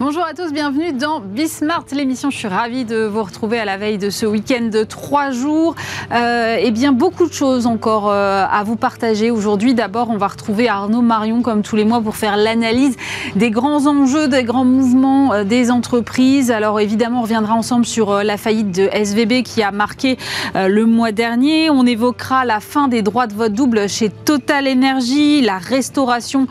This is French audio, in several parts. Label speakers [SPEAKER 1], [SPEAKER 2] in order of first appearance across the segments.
[SPEAKER 1] Bonjour à tous, bienvenue dans Bismart, l'émission. Je suis ravie de vous retrouver à la veille de ce week-end de trois jours. Euh, eh bien, beaucoup de choses encore euh, à vous partager aujourd'hui. D'abord, on va retrouver Arnaud Marion, comme tous les mois, pour faire l'analyse des grands enjeux, des grands mouvements euh, des entreprises. Alors, évidemment, on reviendra ensemble sur euh, la faillite de SVB qui a marqué le mois dernier. On évoquera la fin des droits de vote double chez Total Energy, la restauration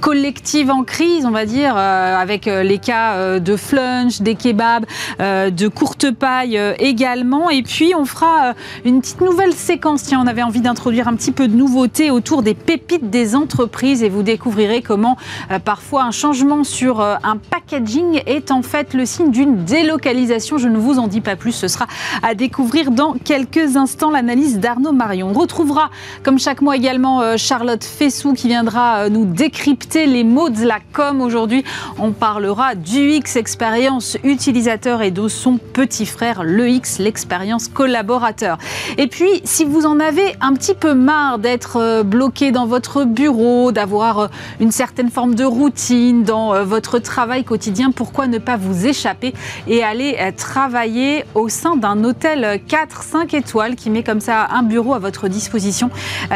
[SPEAKER 1] collective en crise, on va dire, avec les cas euh, de flunch, des kebabs, euh, de courte paille euh, également. Et puis, on fera une petite nouvelle séquence. Tiens, on avait envie d'introduire un petit peu de nouveauté autour des pépites des entreprises et vous découvrirez comment parfois un changement sur un packaging est en fait le signe d'une délocalisation. Je ne vous en dis pas plus. Ce sera à découvrir dans quelques instants l'analyse d'Arnaud Marion. On retrouvera, comme chaque mois également, Charlotte Fessou qui viendra nous décrypter les mots de la com. Aujourd'hui, on parlera du X expérience utilisateur et de son petit frère, le X, l'expérience collaborateur. Et puis, si vous en avez un petit peu marre d'être euh, bloqué dans votre bureau, d'avoir euh, une certaine forme de routine dans euh, votre travail quotidien, pourquoi ne pas vous échapper et aller travailler au sein d'un hôtel 4-5 étoiles qui met comme ça un bureau à votre disposition?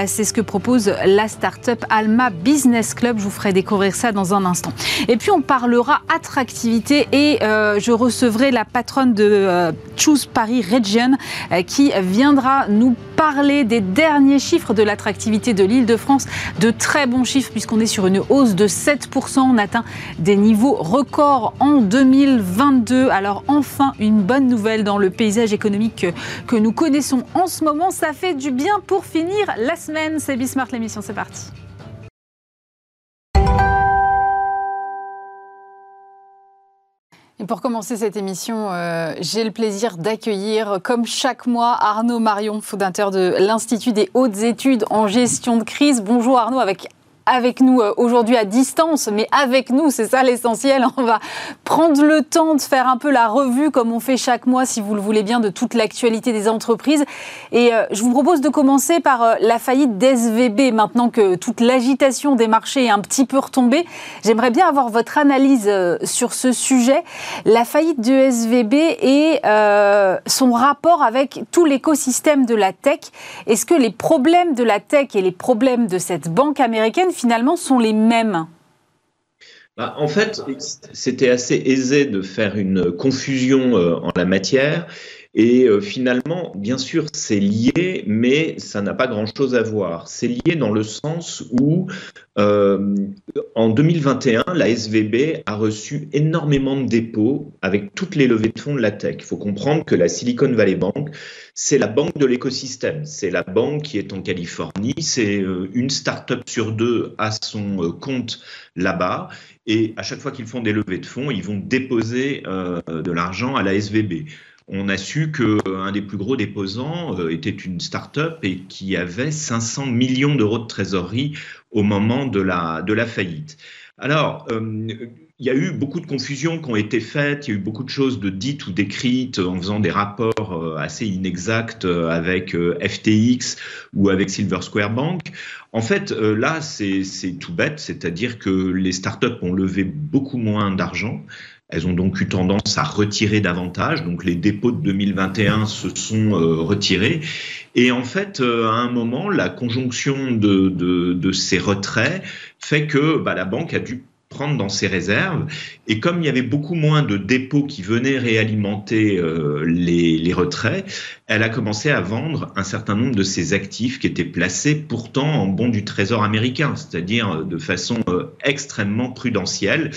[SPEAKER 1] C'est ce que propose la start-up Alma Business Club. Je vous ferai découvrir ça dans un instant. Et puis on parlera attractivité et euh, je recevrai la patronne de euh, Choose Paris Region euh, qui viendra nous parler des derniers chiffres de l'attractivité de l'île de France. De très bons chiffres puisqu'on est sur une hausse de 7%. On atteint des niveaux records en 2022. Alors enfin une bonne nouvelle dans le paysage économique que, que nous connaissons en ce moment. Ça fait du bien pour finir la semaine. C'est Bismart l'émission, c'est parti. Et pour commencer cette émission, euh, j'ai le plaisir d'accueillir, comme chaque mois, Arnaud Marion, fondateur de l'Institut des hautes études en gestion de crise. Bonjour Arnaud, avec avec nous euh, aujourd'hui à distance, mais avec nous, c'est ça l'essentiel. On va prendre le temps de faire un peu la revue, comme on fait chaque mois, si vous le voulez bien, de toute l'actualité des entreprises. Et euh, je vous propose de commencer par euh, la faillite d'SVB, maintenant que toute l'agitation des marchés est un petit peu retombée. J'aimerais bien avoir votre analyse sur ce sujet, la faillite de SVB et son rapport avec tout l'écosystème de la tech. Est-ce que les problèmes de la tech et les problèmes de cette banque américaine finalement sont les mêmes
[SPEAKER 2] Bah, en fait, c'était assez aisé de faire une confusion euh, en la matière. Et euh, finalement, bien sûr, c'est lié, mais ça n'a pas grand-chose à voir. C'est lié dans le sens où, euh, en 2021, la SVB a reçu énormément de dépôts avec toutes les levées de fonds de la tech. Il faut comprendre que la Silicon Valley Bank, c'est la banque de l'écosystème. C'est la banque qui est en Californie. C'est euh, une start-up sur deux à son compte là-bas. Et à chaque fois qu'ils font des levées de fonds, ils vont déposer de l'argent à la SVB on a su qu'un des plus gros déposants euh, était une start-up et qui avait 500 millions d'euros de trésorerie au moment de la, faillite. Alors, euh, il y a eu beaucoup de confusions qui ont été faites, il y a eu beaucoup de choses de dites ou d'écrites en faisant des rapports euh, assez inexacts euh, avec euh, FTX ou avec Silver Square Bank. En fait, euh, là, c'est tout bête, c'est-à-dire que les startups ont levé beaucoup moins d'argent. Elles ont donc eu tendance à retirer davantage. Donc les dépôts de 2021 se sont euh, retirés. Et en fait, euh, à un moment, la conjonction de, de, de ces retraits fait que bah, la banque a dû prendre dans ses réserves. Et comme il y avait beaucoup moins de dépôts qui venaient réalimenter euh, les, les, retraits, elle a commencé à vendre un certain nombre de ses actifs qui étaient placés pourtant en bons du trésor américain, c'est-à-dire de façon extrêmement prudentielle.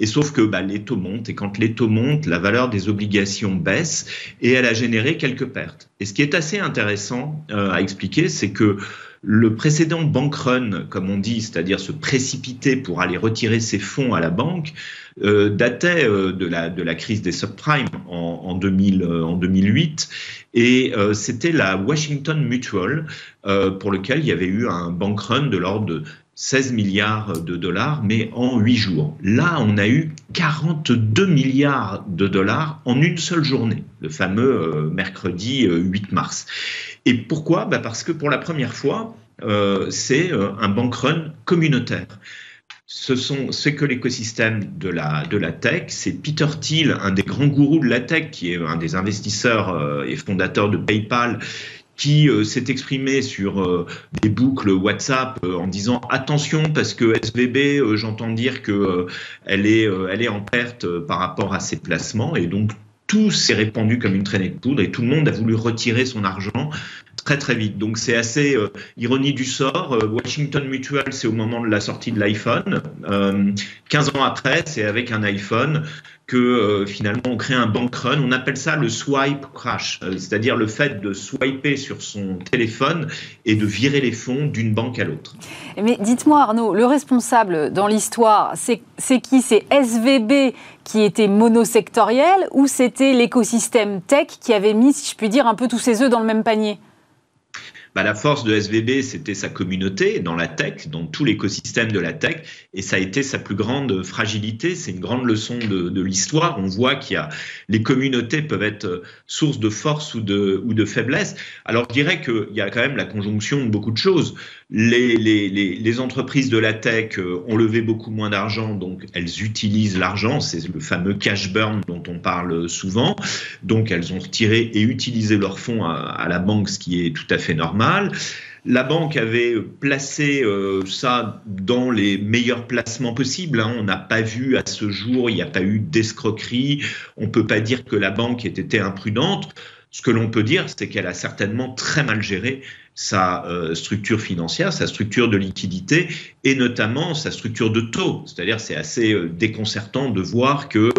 [SPEAKER 2] Et sauf que bah, les taux montent, et quand les taux montent, la valeur des obligations baisse, et elle a généré quelques pertes. Et ce qui est assez intéressant euh, à expliquer, c'est que le précédent bank run, comme on dit, c'est-à-dire se précipiter pour aller retirer ses fonds à la banque, euh, datait euh, de, la, crise des subprimes en, en, 2000, euh, en 2008. Et c'était la Washington Mutual pour lequel il y avait eu un bank run de l'ordre de 16 milliards de dollars, mais en 8 jours. Là, on a eu 42 milliards de dollars en une seule journée, le fameux euh, mercredi 8 mars. Et pourquoi? Bah Parce que pour la première fois, euh, c'est un bank run communautaire. ce sont que l'écosystème de la de la tech. C'est Peter Thiel, un des grands gourous de la tech, qui est un des investisseurs euh, et fondateurs de PayPal, qui euh, s'est exprimé sur euh, des boucles WhatsApp en disant attention parce que SVB, j'entends dire que elle est elle est en perte par rapport à ses placements et donc tout s'est répandu comme une traînée de poudre et tout le monde a voulu retirer son argent très très vite. Donc c'est assez euh, ironie du sort. Euh, Washington Mutual, c'est au moment de la sortie de l'iPhone. 15 euh, ans après, c'est avec un iPhone que finalement on crée un bank run. On appelle ça le swipe crash, c'est-à-dire le fait de swiper sur son téléphone et de virer les fonds d'une banque à l'autre.
[SPEAKER 1] Mais dites-moi Arnaud, le responsable dans l'histoire, c'est qui? C'est SVB qui était monosectoriel ou c'était l'écosystème tech qui avait mis, si je puis dire, un peu tous ses œufs dans le même panier?
[SPEAKER 2] Bah, la force de SVB, c'était sa communauté dans la tech, dans tout l'écosystème de la tech, et ça a été sa plus grande fragilité. C'est une grande leçon de, l'histoire. On voit qu'il y a les communautés peuvent être source de force ou de, ou de faiblesse. Alors je dirais qu'il y a quand même la conjonction de beaucoup de choses. Les, entreprises de la tech euh, ont levé beaucoup moins d'argent, donc elles utilisent l'argent. C'est le fameux cash burn dont on parle souvent. Donc elles ont retiré et utilisé leurs fonds à, à la banque, ce qui est tout à fait normal. La banque avait placé euh, ça dans les meilleurs placements possibles. Hein. On n'a pas vu à ce jour, il n'y a pas eu d'escroquerie. On ne peut pas dire que la banque ait été imprudente. Ce que l'on peut dire, c'est qu'elle a certainement très mal géré sa euh, structure financière, sa structure de liquidité et notamment sa structure de taux. C'est-à-dire, c'est assez euh, déconcertant de voir que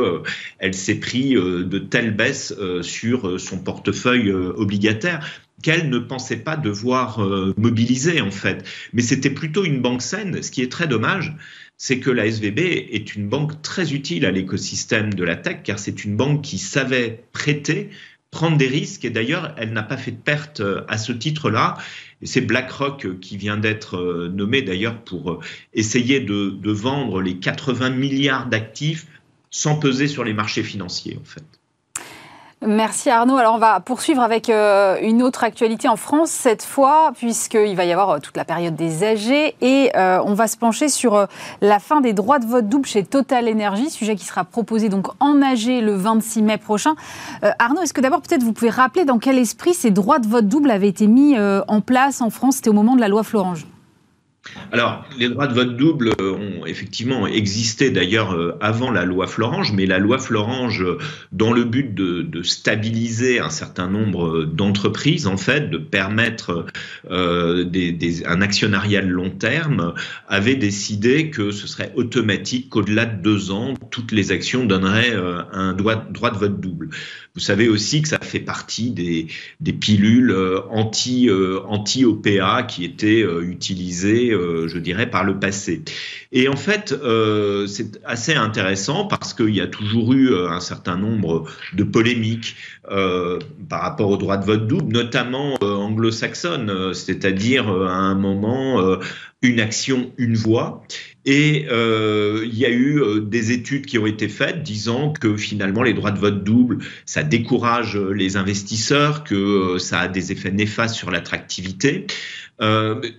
[SPEAKER 2] elle s'est pris de telles baisses sur son portefeuille obligataire qu'elle ne pensait pas devoir euh, mobiliser en fait. Mais c'était plutôt une banque saine. Ce qui est très dommage, c'est que la SVB est une banque très utile à l'écosystème de la tech, car c'est une banque qui savait prêter, prendre des risques, et d'ailleurs, elle n'a pas fait de perte euh, à ce titre-là. C'est BlackRock qui vient d'être euh, nommé d'ailleurs pour essayer de, de vendre les 80 milliards d'actifs sans peser sur les marchés financiers en fait.
[SPEAKER 1] Merci Arnaud. Alors on va poursuivre avec euh, une autre actualité en France cette fois, puisqu'il va y avoir euh, toute la période des AG et euh, on va se pencher sur la fin des droits de vote double chez Total Energy, sujet qui sera proposé donc en AG le 26 mai prochain. Arnaud, est-ce que d'abord peut-être vous pouvez rappeler dans quel esprit ces droits de vote double avaient été mis en place en France? C'était au moment de la loi Florange.
[SPEAKER 2] Alors, les droits de vote double ont effectivement existé d'ailleurs euh, avant la loi Florange, mais la loi Florange, dans le but de, stabiliser un certain nombre d'entreprises, en fait, de permettre euh, un actionnariat de long terme, avait décidé que ce serait automatique qu'au-delà de deux ans, toutes les actions donneraient euh, un droit de vote double. Vous savez aussi que ça fait partie des, pilules euh, anti, euh, anti-OPA qui étaient euh, utilisées, je dirais, par le passé. Et en fait, c'est assez intéressant parce qu'il y a toujours eu un certain nombre de polémiques par rapport au droit de vote double, notamment anglo-saxonne, c'est-à-dire à un moment une action, une voix. Et euh, il y a eu euh, des études qui ont été faites disant que finalement les droits de vote double, ça décourage les investisseurs, que euh, ça a des effets néfastes sur l'attractivité.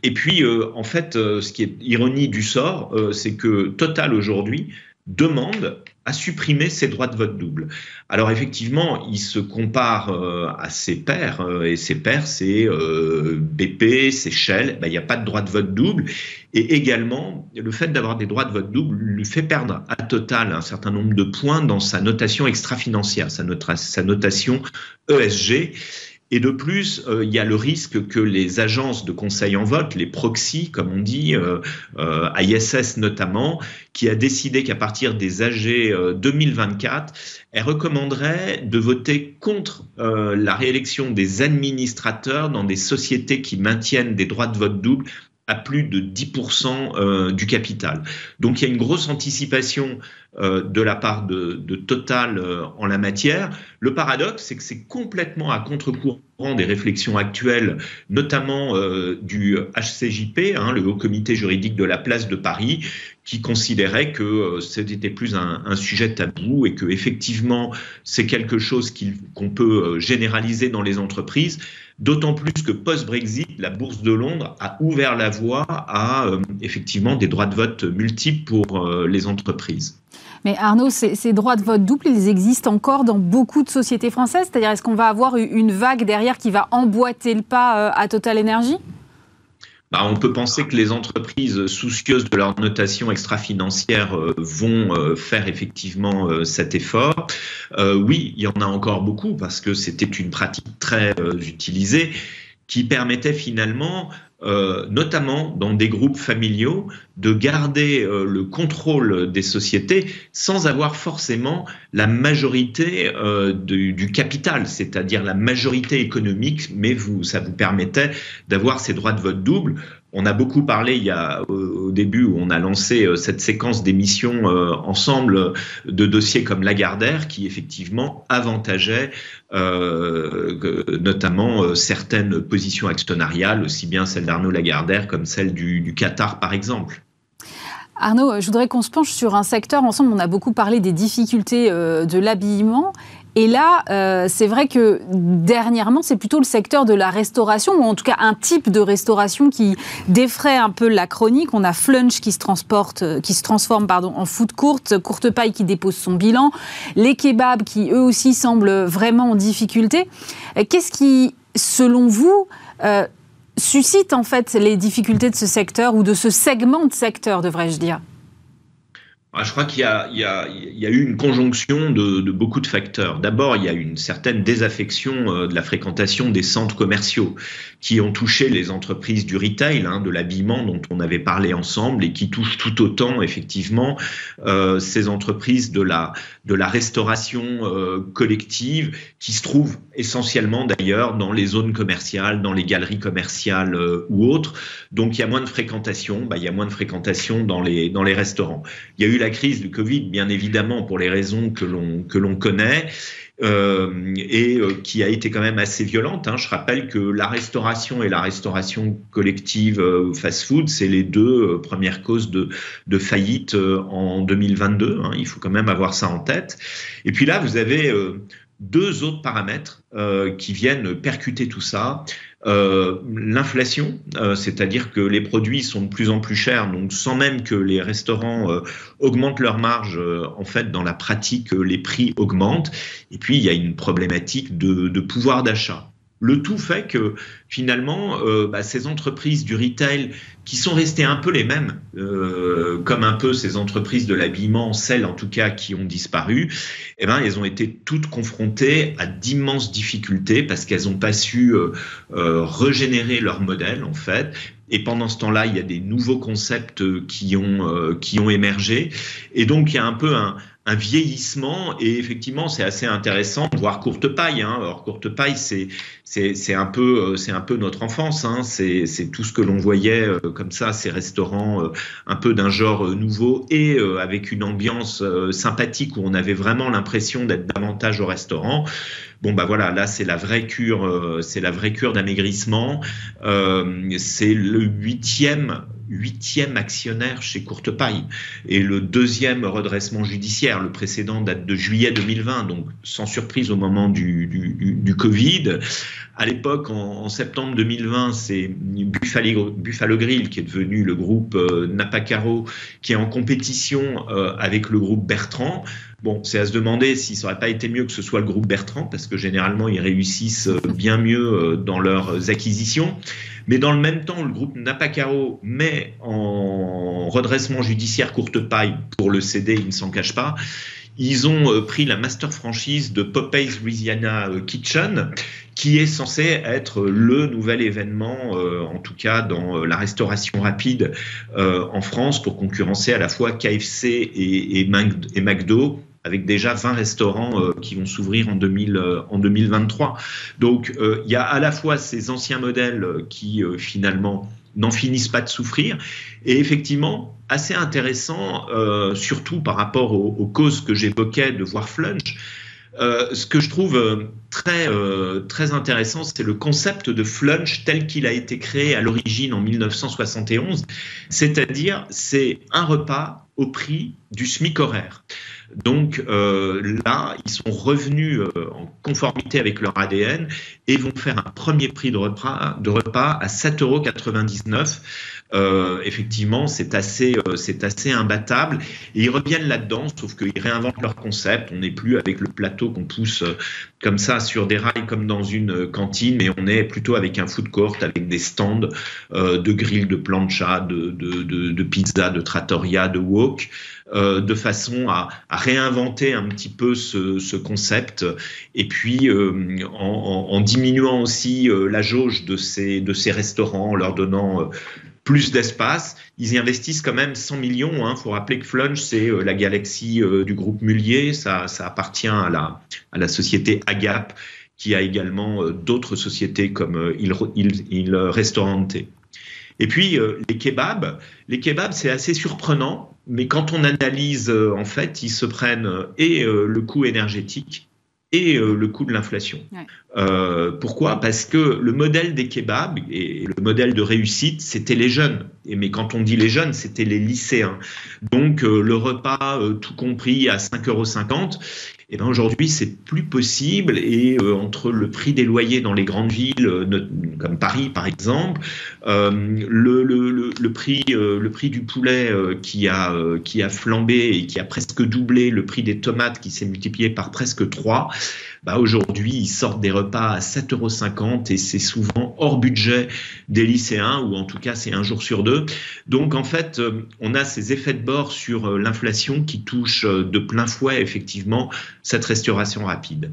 [SPEAKER 2] et puis, en fait, ce qui est ironie du sort, c'est que Total aujourd'hui demande à supprimer ses droits de vote double. Alors effectivement, il se compare euh, à ses pairs, euh, et ses pairs, c'est euh, BP, c'est Shell, ben, il n'y a pas de droit de vote double, et également, le fait d'avoir des droits de vote double lui fait perdre à total un certain nombre de points dans sa notation extra-financière, sa, sa notation ESG, et de plus, euh, il y a le risque que les agences de conseil en vote, les proxys, comme on dit, euh, euh, ISS notamment, qui a décidé qu'à partir des AG 2024, elle recommanderait de voter contre la réélection des administrateurs dans des sociétés qui maintiennent des droits de vote doubles à plus de 10% du capital. Donc il y a une grosse anticipation euh, de la part de, Total euh, en la matière. Le paradoxe, c'est que c'est complètement à contre-courant des réflexions actuelles, notamment euh, du HCJP, hein, le Haut Comité juridique de la place de Paris, qui considérait que c'était plus un, sujet tabou et que effectivement c'est quelque chose qu'on peut généraliser dans les entreprises. D'autant plus que post-Brexit, la bourse de Londres a ouvert la voie à effectivement des droits de vote multiples pour les entreprises.
[SPEAKER 1] Mais Arnaud, ces, droits de vote double, ils existent encore dans beaucoup de sociétés françaises? C'est-à-dire, est-ce qu'on va avoir une vague derrière qui va emboîter le pas à Total Energy?
[SPEAKER 2] Bah, on peut penser que les entreprises soucieuses de leur notation extra-financière euh, vont euh, faire effectivement euh, cet effort. oui, il y en a encore beaucoup parce que c'était une pratique très utilisée qui permettait finalement euh, notamment dans des groupes familiaux, de garder euh, le contrôle des sociétés sans avoir forcément la majorité euh, du, capital, c'est-à-dire la majorité économique, mais vous, ça vous permettait d'avoir ces droits de vote double. On a beaucoup parlé il y a au début où on a lancé cette séquence d'émissions ensemble de dossiers comme Lagardère qui effectivement avantageait notamment certaines positions actionnariales, aussi bien celles Arnaud Lagardère comme celle du, Qatar, par exemple.
[SPEAKER 1] Arnaud, je voudrais qu'on se penche sur un secteur. Ensemble, on a beaucoup parlé des difficultés euh, de l'habillement. Et là, euh, c'est vrai que dernièrement, c'est plutôt le secteur de la restauration, ou en tout cas un type de restauration qui défraie un peu la chronique. On a Flunch qui se, transporte, euh, qui se transforme pardon, en food courte, courte paille qui dépose son bilan, les kebabs qui eux aussi semblent vraiment en difficulté. Qu'est-ce qui, selon vous, suscite en fait les difficultés de ce secteur ou de ce segment de secteur, devrais-je dire?
[SPEAKER 2] Je crois qu'il y, a eu une conjonction de, beaucoup de facteurs. D'abord, il y a une certaine désaffection euh, de la fréquentation des centres commerciaux qui ont touché les entreprises du retail, hein, de l'habillement dont on avait parlé ensemble et qui touchent tout autant effectivement euh, ces entreprises de la, restauration euh, collective qui se trouvent essentiellement d'ailleurs dans les zones commerciales, dans les galeries commerciales ou autres. Donc il y a moins de fréquentation, bah, il y a moins de fréquentation dans les, dans les restaurants. Il y a eu la crise du Covid, bien évidemment, pour les raisons que l'on connaît. Euh, et euh, qui a été quand même assez violente. Hein. Je rappelle que la restauration et la restauration collective euh, fast-food, c'est les deux premières causes de, de faillite en 2022. Hein. Il faut quand même avoir ça en tête. Et puis là, vous avez deux autres paramètres euh, qui viennent percuter tout ça. Euh, l'inflation, euh, c'est-à-dire que les produits sont de plus en plus chers, donc sans même que les restaurants augmentent leurs marges, en fait, dans la pratique, les prix augmentent. Et puis, il y a une problématique de pouvoir d'achat. Le tout fait que finalement, euh, bah, ces entreprises du retail qui sont restées un peu les mêmes, euh, comme un peu ces entreprises de l'habillement, celles en tout cas qui ont disparu, eh ben, elles ont été toutes confrontées à d'immenses difficultés parce qu'elles n'ont pas su euh, régénérer leur modèle en fait. Et pendant ce temps-là, il y a des nouveaux concepts qui ont, qui ont émergé. Et donc, il y a un peu un, un vieillissement et effectivement c'est assez intéressant voire courte paille hein. alors courte paille c'est c'est un peu euh, c'est un peu notre enfance hein. c'est c'est tout ce que l'on voyait euh, comme ça ces restaurants euh, un peu d'un genre nouveau et avec une ambiance sympathique où on avait vraiment l'impression d'être davantage au restaurant bon bah voilà là c'est la vraie cure c'est la vraie cure d'amaigrissement c'est le huitième huitième actionnaire chez Courtepaille et le deuxième redressement judiciaire. Le précédent date de juillet 2020, donc sans surprise au moment du, Covid. À l'époque, en, septembre 2020, c'est Buffalo, Buffalo, Grill qui est devenu le groupe euh, Napacaro, qui est en compétition euh, avec le groupe Bertrand. Bon, c'est à se demander si ça aurait pas été mieux que ce soit le groupe Bertrand, parce que généralement, ils réussissent euh, bien mieux dans leurs acquisitions. Mais dans le même temps, le groupe Napacaro met en redressement judiciaire courte paille pour le CD, il ne s'en cache pas. Ils ont euh, pris la master franchise de Popeyes Louisiana euh, Kitchen, qui est censé être le nouvel événement, euh, en tout cas dans la restauration rapide en France, pour concurrencer à la fois KFC et, et McDo avec déjà 20 restaurants euh, qui vont s'ouvrir en, 2000, euh, 2023. Donc euh, il y a à la fois ces anciens modèles qui finalement n'en finissent pas de souffrir, et effectivement assez intéressant, surtout par rapport aux, causes que j'évoquais de voir Flunch. Ce que je trouve très, très intéressant, c'est le concept de flunch tel qu'il a été créé à l'origine en 1971, c'est-à-dire c'est un repas au prix du SMIC horaire. Donc euh, là, ils sont revenus euh, en conformité avec leur ADN et vont faire un premier prix de repas, de repas à 7,99 euros. Euh, effectivement, c'est assez, c'est assez imbattable. Et ils reviennent là-dedans, sauf qu'ils réinventent leur concept. On n'est plus avec le plateau qu'on pousse comme ça sur des rails comme dans une cantine, mais on est plutôt avec un food court, avec des stands de grill, de plancha, de, de, de, pizza, de trattoria, de wok. Euh, de façon à, réinventer un petit peu ce, concept et puis euh, en, diminuant aussi euh, la jauge de ces, de ces restaurants, en leur donnant plus d'espace. Ils y investissent quand même 100 millions. Il hein. faut rappeler que Flunch, c'est la galaxie du groupe Mullier. Ça, appartient à la, société Agap, qui a également d'autres sociétés comme Il, Il. Et puis les kebabs, les kebabs c'est assez surprenant mais quand on analyse, euh, en fait, ils se prennent euh, et euh, le coût énergétique et le coût de l'inflation. pourquoi? Parce que le modèle des kebabs et le modèle de réussite, c'était les jeunes. Et, mais quand on dit les jeunes, c'était les lycéens. Donc le repas tout compris à 5,50 euros. Et ben aujourd'hui, c'est plus possible. Et euh, entre le prix des loyers dans les grandes villes, euh, comme Paris par exemple, euh, le, prix, le prix du poulet qui, a, qui a flambé et qui a presque doublé, le prix des tomates qui s'est multiplié par presque 3, bah aujourd'hui, ils sortent des repas à 7,50 euros et c'est souvent hors budget des lycéens, ou en tout cas, c'est un jour sur deux. Donc, en fait, euh, on a ces effets de bord sur euh, l'inflation qui touchent euh, de plein fouet, effectivement, cette restauration rapide.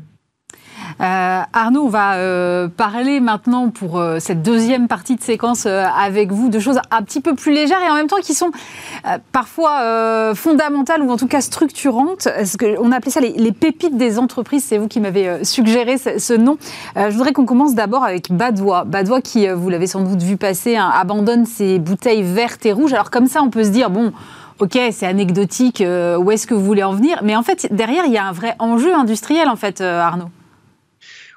[SPEAKER 1] Euh, Arnaud, on va euh, parler maintenant pour euh, cette deuxième partie de séquence avec vous de choses un petit peu plus légères et en même temps qui sont parfois fondamentales ou en tout cas structurantes. On appelait ça les, pépites des entreprises. C'est vous qui m'avez suggéré ce, nom. je voudrais qu'on commence d'abord avec Badois. Badois qui, vous l'avez sans doute vu passer, hein, abandonne ses bouteilles vertes et rouges. Alors comme ça, on peut se dire, bon, ok, c'est anecdotique, où est-ce que vous voulez en venir? Mais en fait, derrière, il y a un vrai enjeu industriel, en fait, Arnaud.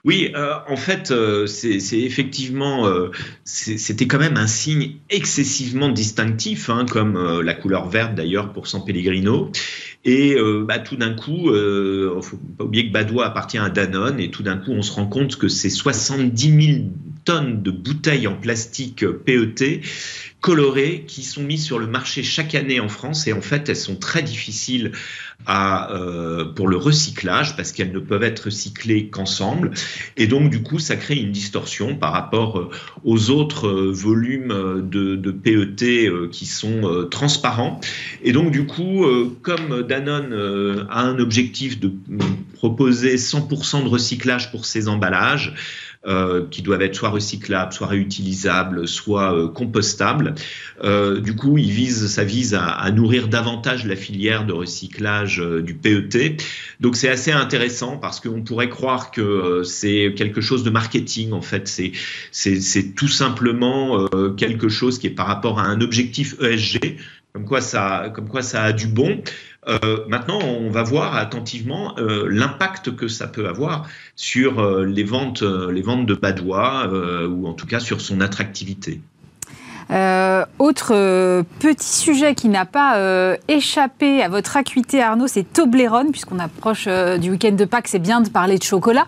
[SPEAKER 2] Oui, euh, en fait, euh, c'est effectivement, euh, c'était quand même un signe excessivement distinctif, hein, comme la couleur verte d'ailleurs pour San Pellegrino. Et bah, tout d'un coup, il faut pas oublier que Badois appartient à Danone, et tout d'un coup, on se rend compte que c'est 70 000 tonnes de bouteilles en plastique PET colorées qui sont mises sur le marché chaque année en France. Et en fait elles sont très difficiles à, euh, pour le recyclage parce qu'elles ne peuvent être recyclées qu'ensemble. Et donc du coup ça crée une distorsion par rapport euh, aux autres euh, volumes de, de PET qui sont transparents. Et donc du coup comme Danone a un objectif de proposer 100% de recyclage pour ses emballages euh, qui doivent être soit recyclables, soit réutilisables, soit euh, compostables. Euh, du coup, il vise, ça vise à, à, nourrir davantage la filière de recyclage euh, du PET. Donc c'est assez intéressant parce qu'on pourrait croire que c'est quelque chose de marketing. En fait, c'est tout simplement quelque chose qui est par rapport à un objectif ESG comme quoi ça, comme quoi ça a du bon. Euh, maintenant, on va voir attentivement euh, l'impact que ça peut avoir sur euh, les ventes, les ventes de Badois, ou en tout cas sur son attractivité.
[SPEAKER 1] autre petit sujet qui n'a pas échappé à votre acuité, Arnaud, c'est Toblerone, puisqu'on approche du week-end de Pâques, c'est bien de parler de chocolat.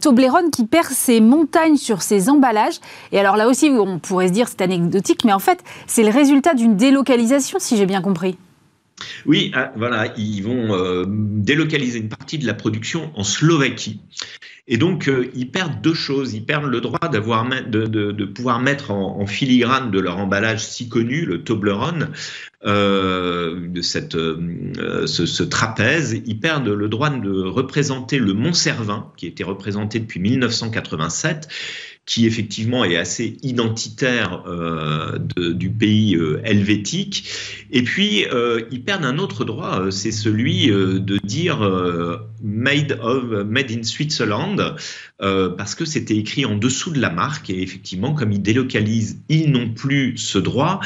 [SPEAKER 1] Toblerone qui perd ses montagnes sur ses emballages. Et alors là aussi, on pourrait se dire c'est anecdotique, mais en fait, c'est le résultat d'une délocalisation, si j'ai bien compris.
[SPEAKER 2] Oui, ah, voilà, ils vont euh, délocaliser une partie de la production en Slovaquie. Et donc, euh, ils perdent deux choses. Ils perdent le droit de, pouvoir mettre en, filigrane de leur emballage si connu, le Toblerone, euh, de ce, trapèze. Ils perdent le droit de représenter le Mont Servin, qui était représenté depuis 1987 qui effectivement est assez identitaire euh, du pays euh, helvétique. Et puis, euh, ils perdent un autre droit, c'est celui de dire made, of, made in Switzerland, parce que c'était écrit en dessous de la marque. Et effectivement, comme ils délocalisent, ils n'ont plus ce droit.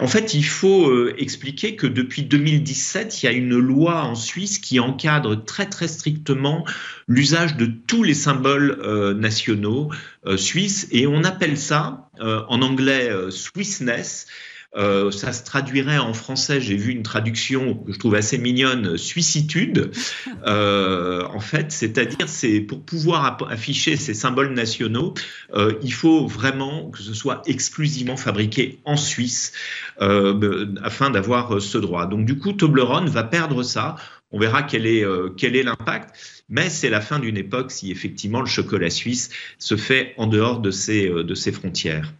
[SPEAKER 2] En fait, il faut expliquer que depuis 2017, il y a une loi en Suisse qui encadre très très strictement l'usage de tous les symboles nationaux suisses et on appelle ça euh, en anglais euh, Swissness. Euh, ça se traduirait en français, j'ai vu une traduction que je trouve assez mignonne, suicitude. Euh, en fait, c'est-à-dire, c'est pour pouvoir afficher ces symboles nationaux, euh, il faut vraiment que ce soit exclusivement fabriqué en Suisse afin d'avoir ce droit. Donc, du coup, Toblerone va perdre ça. On verra quel est quel est l'impact, mais c'est la fin d'une époque si effectivement le chocolat suisse se fait en dehors de ses, de ses frontières.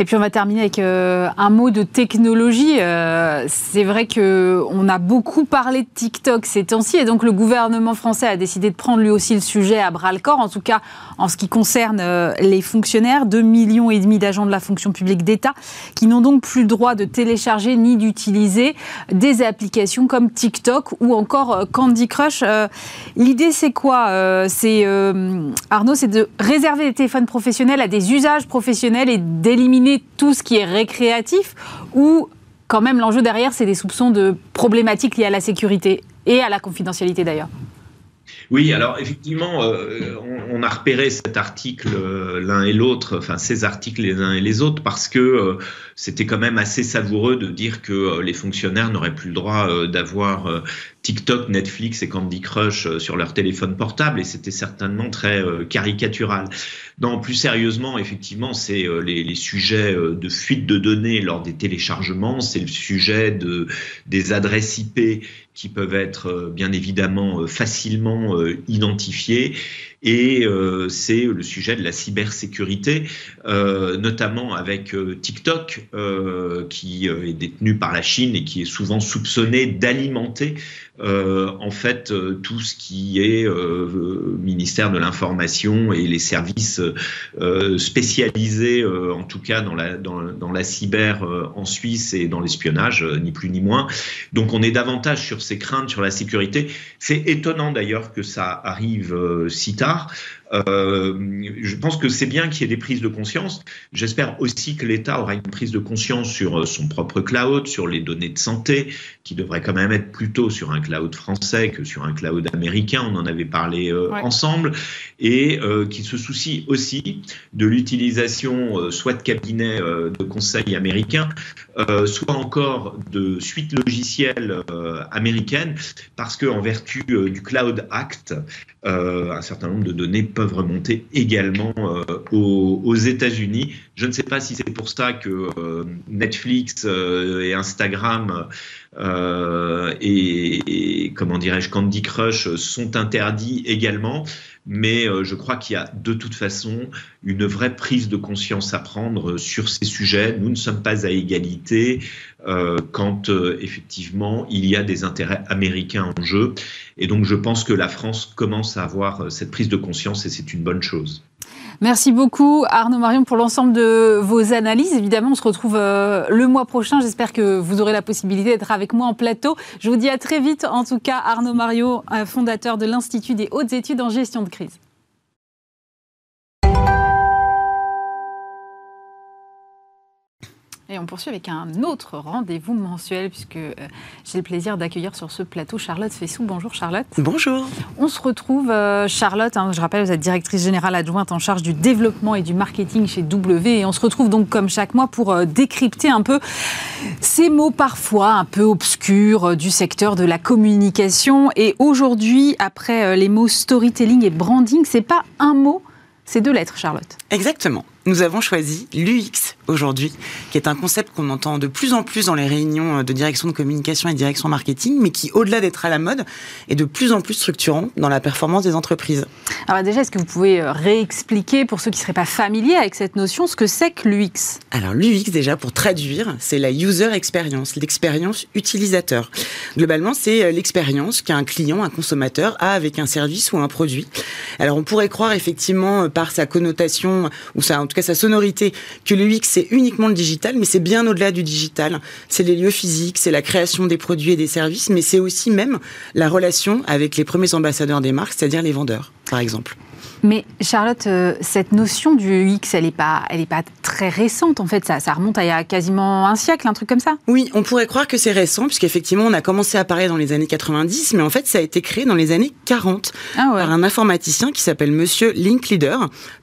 [SPEAKER 1] Et puis on va terminer avec euh, un mot de technologie. Euh, c'est vrai que on a beaucoup parlé de TikTok ces temps-ci, et donc le gouvernement français a décidé de prendre lui aussi le sujet à bras le corps. En tout cas, en ce qui concerne euh, les fonctionnaires, 2 millions et demi d'agents de la fonction publique d'État qui n'ont donc plus le droit de télécharger ni d'utiliser des applications comme TikTok ou encore Candy Crush. L'idée, c'est quoi C'est Arnaud, c'est de réserver les téléphones professionnels à des usages professionnels et d'éliminer tout ce qui est récréatif ou quand même l'enjeu derrière, c'est des soupçons de problématiques liées à la sécurité et à la confidentialité d'ailleurs.
[SPEAKER 2] Oui, alors effectivement, euh, on, a repéré cet article euh, l'un et l'autre, enfin ces articles les uns et les autres, parce que euh, c'était quand même assez savoureux de dire que les fonctionnaires n'auraient plus le droit d'avoir TikTok, Netflix et Candy Crush sur leur téléphone portable, et c'était certainement très caricatural. Non, plus sérieusement, effectivement, c'est les, les, sujets de fuite de données lors des téléchargements, c'est le sujet de, des adresses IP qui peuvent être bien évidemment facilement euh, identifiés et euh, c'est le sujet de la cybersécurité, euh, notamment avec TikTok, qui est détenu par la Chine et qui est souvent soupçonné d'alimenter euh, en fait euh, tout ce qui est euh, ministère de l'information et les services spécialisés, en tout cas dans la, dans la cyber en Suisse et dans l'espionnage, ni plus ni moins. Donc on est davantage sur ces craintes sur la sécurité. C'est étonnant d'ailleurs que ça arrive si tard tard euh, je pense que c'est bien qu'il y ait des prises de conscience. J'espère aussi que l'État aura une prise de conscience sur euh, son propre cloud, sur les données de santé, qui devrait quand même être plutôt sur un cloud français que sur un cloud américain. On en avait parlé euh, ensemble. Et euh, qui se soucie aussi de l'utilisation soit de cabinets de conseil américains, soit encore de suites logicielles américaines, parce qu'en vertu du Cloud Act, un certain nombre de données peuvent remonter également euh, aux, États-Unis. Je ne sais pas si c'est pour ça que euh, Netflix euh, et Instagram et, comment dirais-je Candy Crush sont interdits également, mais je crois qu'il y a de toute façon une vraie prise de conscience à prendre sur ces sujets. Nous ne sommes pas à égalité quand effectivement il y a des intérêts américains en jeu. Et donc je pense que la France commence à avoir euh, cette prise de conscience et c'est une bonne chose.
[SPEAKER 1] Merci beaucoup Arnaud Marion pour l'ensemble de vos analyses. Évidemment, on se retrouve euh, le mois prochain. J'espère que vous aurez la possibilité d'être avec moi en plateau. Je vous dis à très vite. En tout cas, Arnaud Marion, euh, fondateur de l'Institut des hautes études en gestion de crise. Et on poursuit avec un autre rendez-vous mensuel, puisque euh, j'ai le plaisir d'accueillir sur ce plateau Charlotte Fessou. Bonjour Charlotte.
[SPEAKER 3] Bonjour.
[SPEAKER 1] On se retrouve, euh, Charlotte, hein, je rappelle, vous êtes directrice générale adjointe en charge du développement et du marketing chez W. Et on se retrouve donc comme chaque mois pour euh, décrypter un peu ces mots parfois un peu obscurs du secteur de la communication. Et aujourd'hui, après les mots storytelling et branding, c'est pas un mot, c'est deux lettres, Charlotte.
[SPEAKER 3] Exactement. Nous avons choisi l'UX aujourd'hui, qui est un concept qu'on entend de plus en plus dans les réunions de direction de communication et direction marketing, mais qui, au-delà d'être à la mode, est de plus en plus structurant dans la performance des entreprises.
[SPEAKER 1] Alors déjà, est-ce que vous pouvez euh, réexpliquer, pour ceux qui ne seraient pas familiers avec cette notion, ce que c'est que l'UX
[SPEAKER 3] Alors l'UX, déjà, pour traduire, c'est la user experience, l'expérience utilisateur. Globalement, c'est euh, l'expérience qu'un client, un consommateur a avec un service ou un produit. Alors on pourrait croire effectivement euh, par sa connotation, ou ça, en tout cas sa sonorité, que l'UX c'est uniquement le digital, mais c'est bien au-delà du digital. C'est les lieux physiques, c'est la création des produits et des services, mais c'est aussi même la relation avec les premiers ambassadeurs des marques, c'est-à-dire les vendeurs. par exemple.
[SPEAKER 1] Mais Charlotte, euh, cette notion du X, elle n'est pas, elle est pas très récente en fait. Ça, ça remonte à il y a quasiment un siècle, un truc comme ça.
[SPEAKER 3] Oui, on pourrait croire que c'est récent, puisqu'effectivement, on a commencé à parler dans les années 90, mais en fait, ça a été créé dans les années 40
[SPEAKER 1] Ah ouais.
[SPEAKER 3] par un informaticien qui s'appelle Monsieur Linkleader,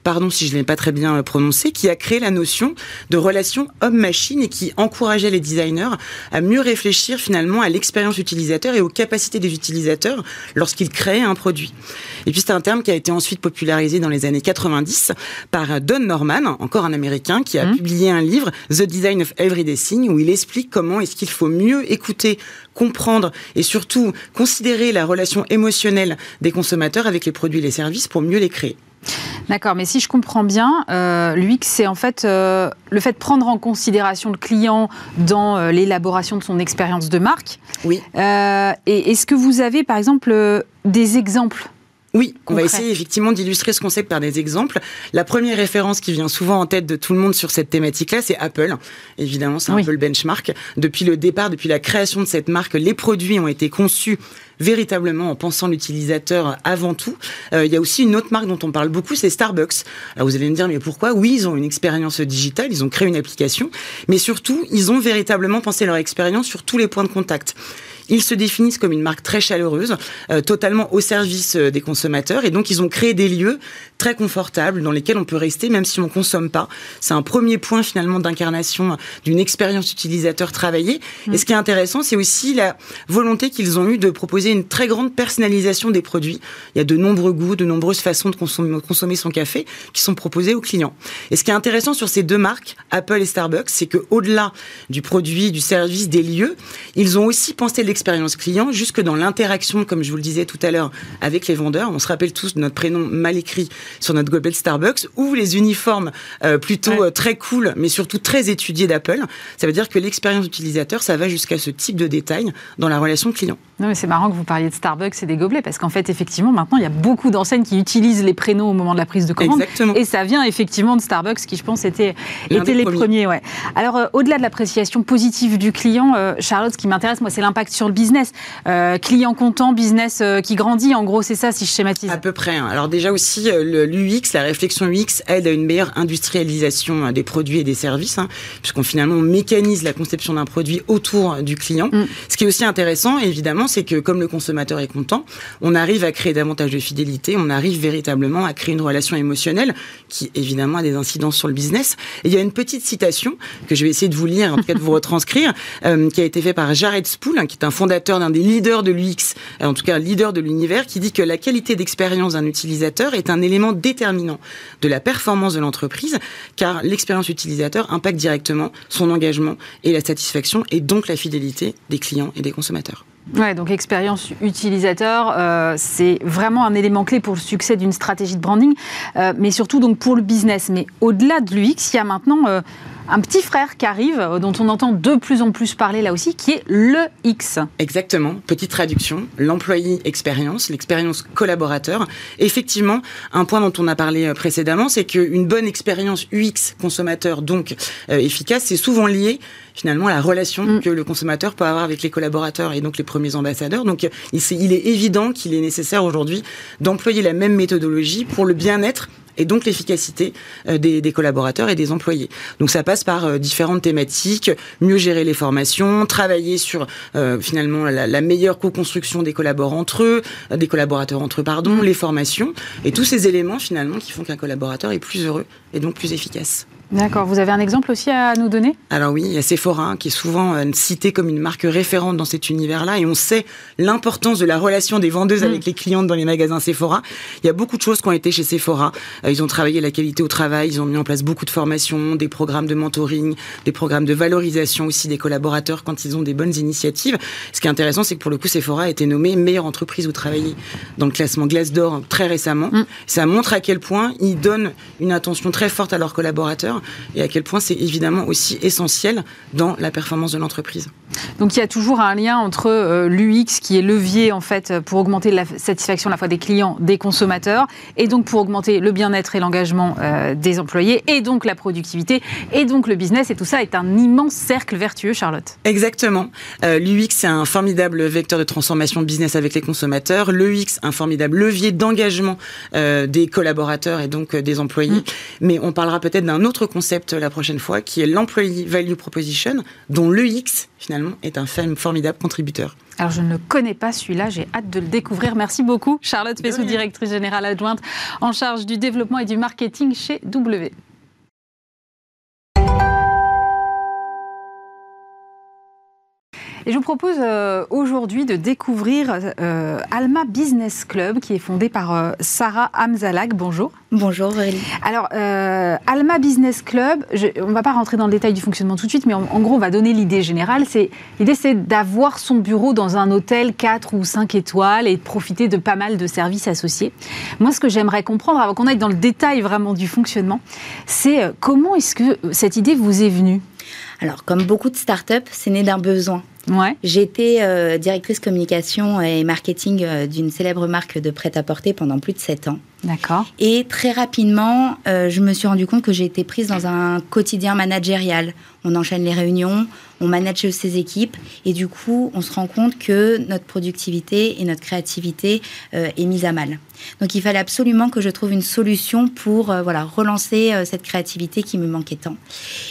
[SPEAKER 3] pardon si je ne l'ai pas très bien euh, prononcé, qui a créé la notion de relation homme-machine et qui encourageait les designers à mieux réfléchir finalement à l'expérience utilisateur et aux capacités des utilisateurs lorsqu'ils créaient un produit. Et puis c'est un terme qui a été ensuite popularisé dans les années 90 par Don Norman, encore un Américain, qui a
[SPEAKER 1] Mhm.
[SPEAKER 3] publié un livre, The Design of Everyday Thing, où il explique comment est-ce qu'il faut mieux écouter, comprendre et surtout considérer la relation émotionnelle des consommateurs avec les produits et les services pour mieux les créer.
[SPEAKER 1] D'accord, mais si je comprends bien, euh, l'UX, c'est en fait euh, le fait de prendre en considération le client dans euh, l'élaboration de son expérience de marque.
[SPEAKER 3] Oui.
[SPEAKER 1] Euh, et est-ce que vous avez, par exemple, des exemples
[SPEAKER 3] Oui, on va essayer effectivement d'illustrer ce concept par des exemples. La première référence qui vient souvent en tête de tout le monde sur cette thématique-là, c'est Apple. Évidemment, c'est
[SPEAKER 1] Oui.
[SPEAKER 3] un peu le benchmark. Depuis le départ, depuis la création de cette marque, les produits ont été conçus véritablement en pensant l'utilisateur avant tout. Euh, il y a aussi une autre marque dont on parle beaucoup, c'est Starbucks. Alors vous allez me dire, mais pourquoi? Oui, ils ont une expérience digitale, ils ont créé une application, mais surtout, ils ont véritablement pensé leur expérience sur tous les points de contact. Ils se définissent comme une marque très chaleureuse, euh, totalement au service euh, des consommateurs, et donc ils ont créé des lieux très confortables dans lesquels on peut rester même si on consomme pas. C'est un premier point finalement d'incarnation d'une expérience utilisateur travaillée. Et ce qui est intéressant, c'est aussi la volonté qu'ils ont eue de proposer une très grande personnalisation des produits. Il y a de nombreux goûts, de nombreuses façons de consommer, consommer son café qui sont proposés aux clients. Et ce qui est intéressant sur ces deux marques, Apple et Starbucks, c'est que au-delà du produit, du service, des lieux, ils ont aussi pensé l'expérience client jusque dans l'interaction, comme je vous le disais tout à l'heure, avec les vendeurs. On se rappelle tous de notre prénom mal écrit sur notre gobelet Starbucks ou les uniformes euh, plutôt
[SPEAKER 1] Ouais.
[SPEAKER 3] euh, très cool, mais surtout très étudiés d'Apple. Ça veut dire que l'expérience utilisateur, ça va jusqu'à ce type de détail dans la relation client.
[SPEAKER 1] Non, mais c'est marrant que vous parliez de Starbucks et des gobelets, parce qu'en fait, effectivement, maintenant, il y a beaucoup d'enseignes qui utilisent les prénoms au moment de la prise de commande.
[SPEAKER 3] Exactement.
[SPEAKER 1] Et ça vient effectivement de Starbucks, qui je pense était,
[SPEAKER 3] des
[SPEAKER 1] les
[SPEAKER 3] premiers.
[SPEAKER 1] premiers. ouais. Alors, euh, au-delà de l'appréciation positive du client, euh, Charlotte, ce qui m'intéresse, moi, c'est l'impact sur le business. Euh, client content, business qui grandit, en gros, c'est ça, si je schématise.
[SPEAKER 3] À peu près. hein. Alors déjà aussi, l'UX, la réflexion UX aide à une meilleure industrialisation des produits et des services, hein, puisqu'on finalement on mécanise la conception d'un produit autour du client.
[SPEAKER 1] Mm.
[SPEAKER 3] Ce qui est aussi intéressant, évidemment, c'est que comme le consommateur est content, on arrive à créer davantage de fidélité, on arrive véritablement à créer une relation émotionnelle qui, évidemment, a des incidences sur le business. Il y a une petite citation que je vais essayer de vous lire, en tout cas de vous retranscrire, euh, qui a été faite par Jared Spool, hein, qui est un fondateur d'un des leaders de l'UX, euh, en tout cas un leader de l'univers, qui dit que la qualité d'expérience d'un utilisateur est un élément déterminant de la performance de l'entreprise, car l'expérience utilisateur impacte directement son engagement et la satisfaction, et donc la fidélité des clients et des consommateurs.
[SPEAKER 1] Ouais, donc expérience utilisateur, euh, c'est vraiment un élément clé pour le succès d'une stratégie de branding, euh, mais surtout donc pour le business. Mais au-delà de l'UX, il y a maintenant euh, un petit frère qui arrive, euh, dont on entend de plus en plus parler là aussi, qui est le X.
[SPEAKER 3] Exactement. Petite traduction. L'employé expérience, l'expérience collaborateur. Effectivement, un point dont on a parlé euh, précédemment, c'est qu'une bonne expérience UX consommateur, donc euh, efficace, c'est souvent lié finalement à la relation
[SPEAKER 1] Mm.
[SPEAKER 3] que le consommateur peut avoir avec les collaborateurs et donc les premiers ambassadeurs. Donc il est évident qu'il est nécessaire aujourd'hui d'employer la même méthodologie pour le bien-être et donc l'efficacité euh, des, des collaborateurs et des employés. Donc ça passe par euh, différentes thématiques, mieux gérer les formations, travailler sur euh, finalement la, la meilleure co-construction des collaborateurs entre eux, euh, des collaborateurs entre eux, pardon, les formations, et tous ces éléments finalement qui font qu'un collaborateur est plus heureux et donc plus efficace.
[SPEAKER 1] D'accord. Vous avez un exemple aussi à nous donner?
[SPEAKER 3] Alors oui, il y a Sephora hein, qui est souvent euh, cité comme une marque référente dans cet univers-là et on sait l'importance de la relation des vendeuses
[SPEAKER 1] Mm.
[SPEAKER 3] avec les clientes dans les magasins Sephora. Il y a beaucoup de choses qui ont été chez Sephora. Euh, ils ont travaillé la qualité au travail, ils ont mis en place beaucoup de formations, des programmes de mentoring, des programmes de valorisation aussi des collaborateurs quand ils ont des bonnes initiatives. Ce qui est intéressant, c'est que pour le coup, Sephora a été nommée meilleure entreprise où travailler dans le classement Glassdoor très récemment.
[SPEAKER 1] Mm.
[SPEAKER 3] Ça montre à quel point ils donnent une attention très forte à leurs collaborateurs et à quel point c'est évidemment aussi essentiel dans la performance de l'entreprise.
[SPEAKER 1] Donc il y a toujours un lien entre euh, l'UX qui est levier en fait pour augmenter la satisfaction à la fois des clients, des consommateurs et donc pour augmenter le bien-être et l'engagement euh, des employés et donc la productivité et donc le business et tout ça est un immense cercle vertueux Charlotte.
[SPEAKER 3] Exactement. Euh, L'UX c'est un formidable vecteur de transformation de business avec les consommateurs, l'UX un formidable levier d'engagement des collaborateurs et donc des employés. Mm. Mais on parlera peut-être d'un autre concept la prochaine fois qui est l'employee value proposition dont l'UX finalement est un formidable contributeur.
[SPEAKER 1] Alors je ne connais pas celui-là, j'ai hâte de le découvrir. Merci beaucoup Charlotte Fessou, directrice générale adjointe en charge du développement et du marketing chez W. Et je vous propose euh, aujourd'hui de découvrir euh, Alma Business Club, qui est fondé par euh, Sarah Amzalak. Bonjour.
[SPEAKER 4] Bonjour Aurélie.
[SPEAKER 1] Alors, Alma Business Club, on ne va pas rentrer dans le détail du fonctionnement tout de suite, mais en, gros, on va donner l'idée générale. L'idée, c'est d'avoir son bureau dans un hôtel 4 ou 5 étoiles et de profiter de pas mal de services associés. Moi, ce que j'aimerais comprendre, avant qu'on aille dans le détail vraiment du fonctionnement, c'est comment est-ce que cette idée vous est venue?
[SPEAKER 4] Alors, comme beaucoup de startups, c'est né d'un besoin. Ouais. J'étais euh, directrice communication et marketing euh, d'une célèbre marque de prêt-à-porter pendant plus de 7 ans.
[SPEAKER 1] D'accord.
[SPEAKER 4] Et très rapidement, euh, je me suis rendu compte que j'ai été prise dans un quotidien managérial. On enchaîne les réunions, on manage ses équipes, et du coup, on se rend compte que notre productivité et notre créativité euh, est mise à mal. Donc, il fallait absolument que je trouve une solution pour euh, voilà relancer cette créativité qui me manquait tant.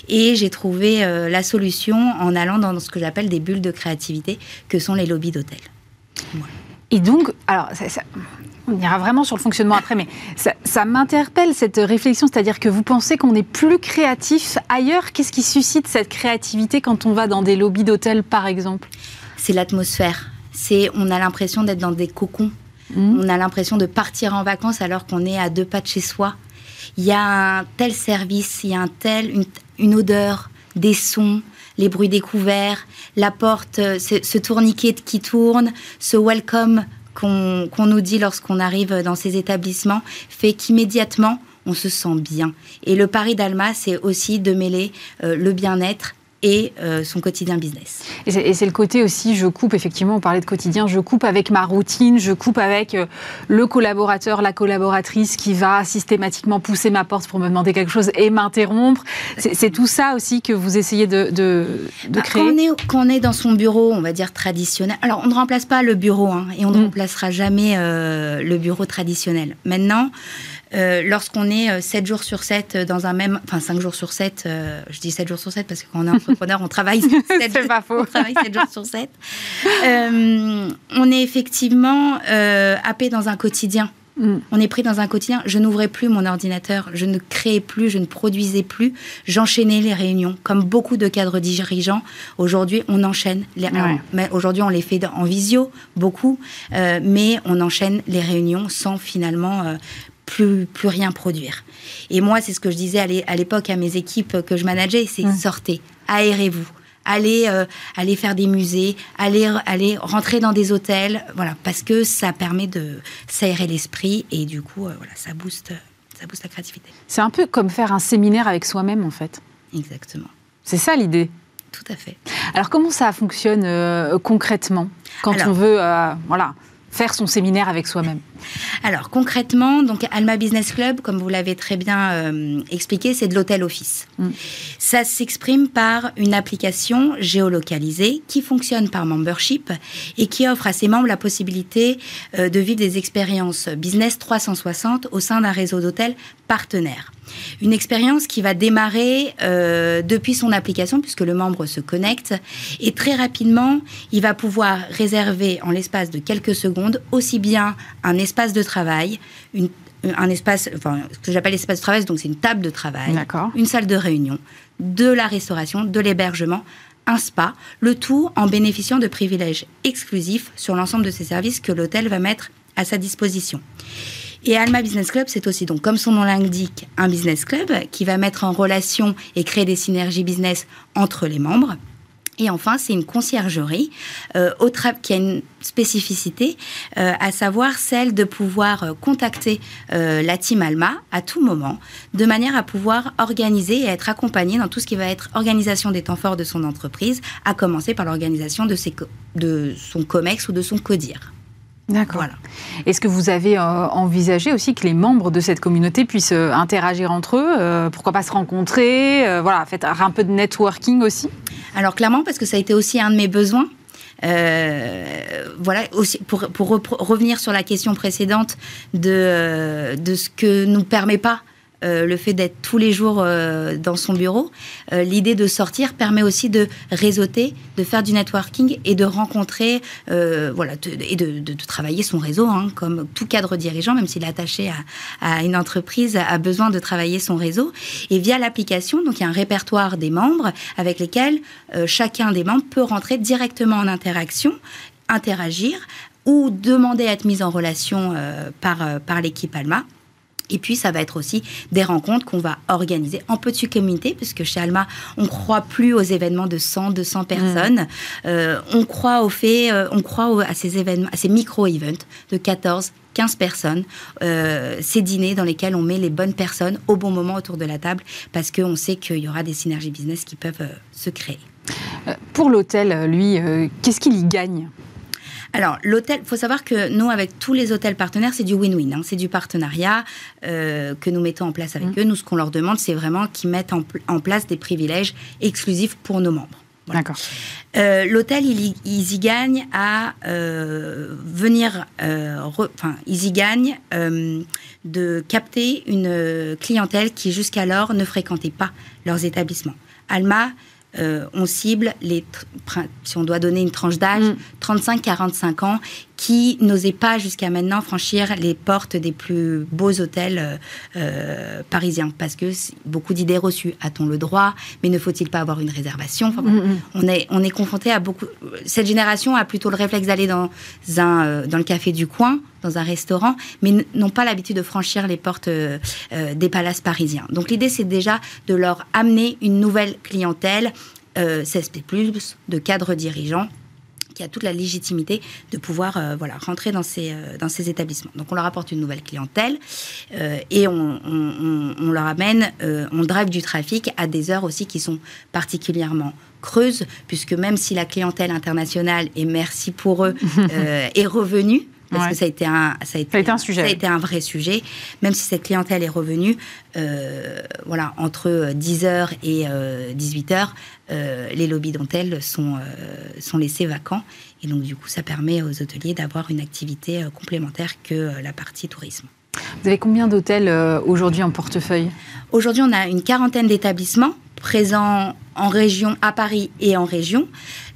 [SPEAKER 4] Et j'ai trouvé la solution en allant dans ce que j'appelle des bulles de créativité, que sont les lobbies d'hôtel.
[SPEAKER 1] Et donc, alors, ça, on ira vraiment sur le fonctionnement après, mais ça, m'interpelle cette réflexion, c'est-à-dire que vous pensez qu'on est plus créatif ailleurs. Qu'est-ce qui suscite cette créativité quand on va dans des lobbies d'hôtel, par exemple?
[SPEAKER 4] C'est l'atmosphère. C'est, on a l'impression d'être dans des cocons. Mmh. On a l'impression de partir en vacances alors qu'on est à deux pas de chez soi. Il y a un tel service, il y a un tel, une, une odeur, des sons, les bruits découverts, la porte, ce, ce tourniquet qui tourne, ce welcome qu'on nous dit lorsqu'on arrive dans ces établissements fait qu'immédiatement, on se sent bien. Et le pari d'Alma, c'est aussi de mêler euh, le bien-être et euh, son quotidien business.
[SPEAKER 1] Et c'est le côté aussi, je coupe, effectivement, on parlait de quotidien, je coupe avec ma routine, je coupe avec euh, le collaborateur, la collaboratrice qui va systématiquement pousser ma porte pour me demander quelque chose et m'interrompre. C'est tout ça aussi que vous essayez de, de, bah, créer
[SPEAKER 4] quand on, est, quand on, est, dans son bureau, on va dire traditionnel, alors on ne remplace pas le bureau hein, et on ne mm. remplacera jamais euh, le bureau traditionnel. Maintenant, euh, lorsqu'on est 7 euh, jours sur 7 euh, dans un même, enfin 5 jours sur 7, je dis 7 jours sur 7 parce que quand on est entrepreneur, on travaille 7,
[SPEAKER 1] pas faux.
[SPEAKER 4] On travaille 7 jours sur 7. on est effectivement happé dans un quotidien. Mm. On est pris dans un quotidien. Je n'ouvrais plus mon ordinateur, je ne créais plus, je ne produisais plus. J'enchaînais les réunions. Comme beaucoup de cadres dirigeants, aujourd'hui, on enchaîne. Les... Mais aujourd'hui, on les fait en visio, beaucoup, mais on enchaîne les réunions sans finalement plus, plus rien produire. Et moi, c'est ce que je disais à l'époque à mes équipes que je manageais, c'est mmh. sortez, aérez-vous. Allez, euh, allez faire des musées, allez, allez rentrer dans des hôtels, voilà, parce que ça permet de s'aérer l'esprit et du coup, euh, voilà, ça booste, ça booste la créativité.
[SPEAKER 1] C'est un peu comme faire un séminaire avec soi-même, en fait.
[SPEAKER 4] Exactement.
[SPEAKER 1] C'est ça l'idée.
[SPEAKER 4] Tout à fait.
[SPEAKER 1] Alors comment ça fonctionne euh, concrètement? Quand on veut, voilà, faire son séminaire avec soi-même
[SPEAKER 4] Alors concrètement, donc Alma Business Club, comme vous l'avez très bien euh, expliqué, c'est de l'hôtel office. Mm. Ça s'exprime par une application géolocalisée qui fonctionne par membership et qui offre à ses membres la possibilité euh, de vivre des expériences business 360 au sein d'un réseau d'hôtels partenaires. Une expérience qui va démarrer euh, depuis son application puisque le membre se connecte et très rapidement, il va pouvoir réserver en l'espace de quelques secondes aussi bien un espace de travail, une, un espace, enfin, ce que j'appelle l'espace de travail, donc c'est une table de travail, une salle de réunion, de la restauration, de l'hébergement, un spa, le tout en bénéficiant de privilèges exclusifs sur l'ensemble de ces services que l'hôtel va mettre à sa disposition. Et Alma Business Club, c'est aussi, donc, comme son nom l'indique, un business club qui va mettre en relation et créer des synergies business entre les membres. Et enfin, c'est une conciergerie euh, qui a une spécificité, euh, à savoir celle de pouvoir euh, contacter euh, la team Alma à tout moment, de manière à pouvoir organiser et être accompagné dans tout ce qui va être organisation des temps forts de son entreprise, à commencer par l'organisation de, de son COMEX ou de son CODIR.
[SPEAKER 1] D'accord. Voilà. Est-ce que vous avez envisagé aussi que les membres de cette communauté puissent interagir entre eux Pourquoi pas se rencontrer Voilà, faire un peu de networking aussi?
[SPEAKER 4] Alors clairement, parce que ça a été aussi un de mes besoins. Euh, voilà, aussi pour, pour revenir sur la question précédente de, euh, de ce que nous permet pas euh, le fait d'être tous les jours euh, dans son bureau, euh, l'idée de sortir permet aussi de réseauter, de faire du networking et de rencontrer, voilà, et de, travailler son réseau, hein, comme tout cadre dirigeant, même s'il est attaché à, une entreprise, a besoin de travailler son réseau. Et via l'application, donc il y a un répertoire des membres avec lesquels chacun des membres peut rentrer directement en interaction, interagir ou demander à être mis en relation par, par l'équipe Alma et puis, ça va être aussi des rencontres qu'on va organiser en petite communauté, puisque chez Alma, on croit plus aux événements de 100, 200 mm. personnes. Euh, on croit au fait, euh, on croit à ces événements, à ces micro-events de 14, 15 personnes, euh, ces dîners dans lesquels on met les bonnes personnes au bon moment autour de la table, parce qu'on sait qu'il y aura des synergies business qui peuvent se créer.
[SPEAKER 1] Pour l'hôtel, lui, qu'est-ce qu'il y gagne?
[SPEAKER 4] Alors, l'hôtel, il faut savoir que nous, avec tous les hôtels partenaires, c'est du win-win. Hein. c'est du partenariat euh, que nous mettons en place avec mmh. eux. Nous, ce qu'on leur demande, c'est vraiment qu'ils mettent en, place des privilèges exclusifs pour nos membres.
[SPEAKER 1] D'accord.
[SPEAKER 4] Euh, l'hôtel, ils, y gagnent à euh, venir, enfin, ils y gagnent de capter une clientèle qui jusqu'alors ne fréquentait pas leurs établissements. Alma euh, on cible les, si on doit donner une tranche d'âge, 35-45 mm. ans, qui n'osaient pas jusqu'à maintenant franchir les portes des plus beaux hôtels euh, euh, parisiens. Parce que beaucoup d'idées reçues. A-t-on le droit? Mais ne faut-il pas avoir une réservation? Mm, mm. On est, on est confronté à beaucoup. Cette génération a plutôt le réflexe d'aller dans, un, dans le café du coin, dans un restaurant, mais n'ont pas l'habitude de franchir les portes des palaces parisiens. Donc l'idée, c'est déjà de leur amener une nouvelle clientèle euh, CSP+, de cadres dirigeants qui a toute la légitimité de pouvoir euh, voilà, rentrer dans ces, euh, dans ces établissements. Donc on leur apporte une nouvelle clientèle et on, on, leur amène, on drive du trafic à des heures aussi qui sont particulièrement creuses, puisque même si la clientèle internationale, et merci pour eux, est revenue, parce que ça a été un,
[SPEAKER 1] ça a été, un sujet.
[SPEAKER 4] Ça a été un vrai sujet. Même si cette clientèle est revenue, euh, voilà, entre 10h et 18h, euh, les lobbies dentelles sont, euh, sont laissés vacants. Et donc, du coup, ça permet aux hôteliers d'avoir une activité complémentaire que la partie tourisme.
[SPEAKER 1] Vous avez combien d'hôtels aujourd'hui en portefeuille?
[SPEAKER 4] Aujourd'hui, on a une quarantaine d'établissements présents en région, à Paris et en région.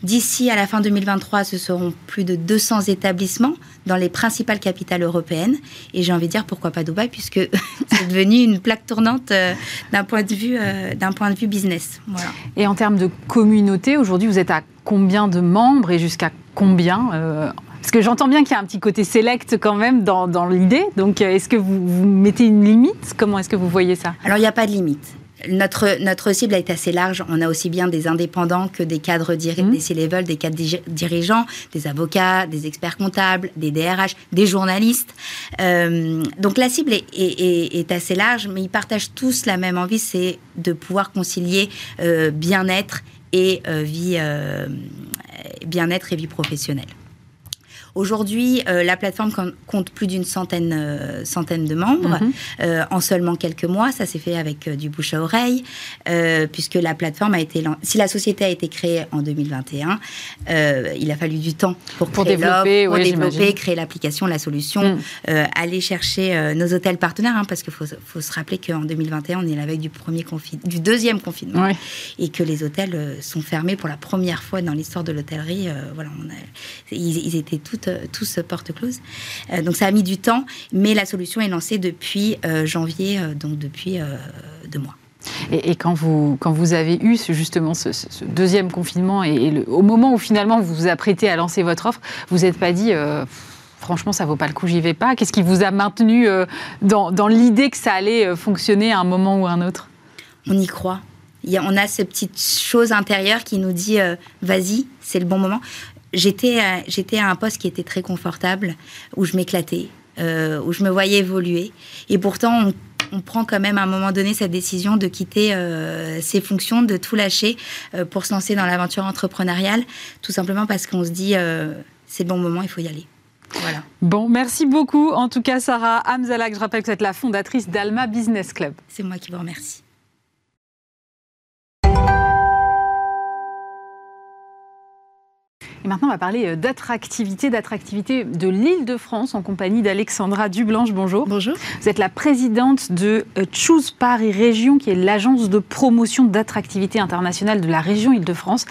[SPEAKER 4] D'ici à la fin 2023, ce seront plus de 200 établissements dans les principales capitales européennes. Et j'ai envie de dire pourquoi pas Dubaï, puisque c'est devenu une plaque tournante euh, d'un point de vue, euh, d'un point de vue business.
[SPEAKER 1] Et en termes de communauté, aujourd'hui, vous êtes à combien de membres et jusqu'à combien euh, parce que j'entends bien qu'il y a un petit côté select quand même dans, dans l'idée. Donc, est-ce que vous, vous, mettez une limite? Comment est-ce que vous voyez ça?
[SPEAKER 4] Alors, il n'y a pas de limite. Notre, notre cible été assez large. On a aussi bien des indépendants que des cadres mmh. des C-level, des cadres dirigeants, des avocats, des experts comptables, des DRH, des journalistes. Euh, donc la cible est, est, assez large, mais ils partagent tous la même envie, c'est de pouvoir concilier euh, bien-être et euh, vie bien-être et vie professionnelle. Aujourd'hui, euh, la plateforme compte plus d'une centaine, euh, centaine de membres mhm. euh, en seulement quelques mois. Ça s'est fait avec du bouche à oreille, puisque la plateforme a été. Si la société a été créée en 2021, il a fallu du temps pour,
[SPEAKER 1] pour développer,
[SPEAKER 4] pour développer créer l'application, la solution, mm. aller chercher nos hôtels partenaires, hein, parce qu'il faut, faut, se rappeler qu'en 2021, on est la veille du premier du deuxième confinement, et que les hôtels sont fermés pour la première fois dans l'histoire de l'hôtellerie. voilà, on ils, ils étaient tous euh, tous porte close. Euh, donc ça a mis du temps, mais la solution est lancée depuis euh, janvier, donc depuis deux mois.
[SPEAKER 1] Et, quand, vous, quand vous avez eu justement ce, deuxième confinement et, au moment où finalement vous vous apprêtez à lancer votre offre, vous n'êtes pas dit franchement ça vaut pas le coup, j'y vais pas Qu'est-ce qui vous a maintenu dans, dans l'idée que ça allait fonctionner à un moment ou à un autre?
[SPEAKER 4] On y croit. on a cette petite chose intérieure qui nous dit vas-y, c'est le bon moment. J'étais j'étais à un poste qui était très confortable, où je m'éclatais, où je me voyais évoluer. Et pourtant, on on prend quand même à un moment donné cette décision de quitter euh, ses fonctions, de tout lâcher euh, pour se lancer dans l'aventure entrepreneuriale, tout simplement parce qu'on se dit euh, c'est le bon moment, il faut y aller.
[SPEAKER 1] Voilà. Bon, merci beaucoup. En tout cas, Sarah Amzalak, je rappelle que vous êtes la fondatrice d'Alma Business Club.
[SPEAKER 4] C'est moi qui vous remercie.
[SPEAKER 1] Maintenant, on va parler euh, d'attractivité, d'attractivité de l'île de France en compagnie d'Alexandra Dublanche. Bonjour.
[SPEAKER 5] Bonjour.
[SPEAKER 1] Vous êtes la présidente de euh, Choose Paris Région, qui est l'agence de promotion d'attractivité internationale de la région Île-de-France.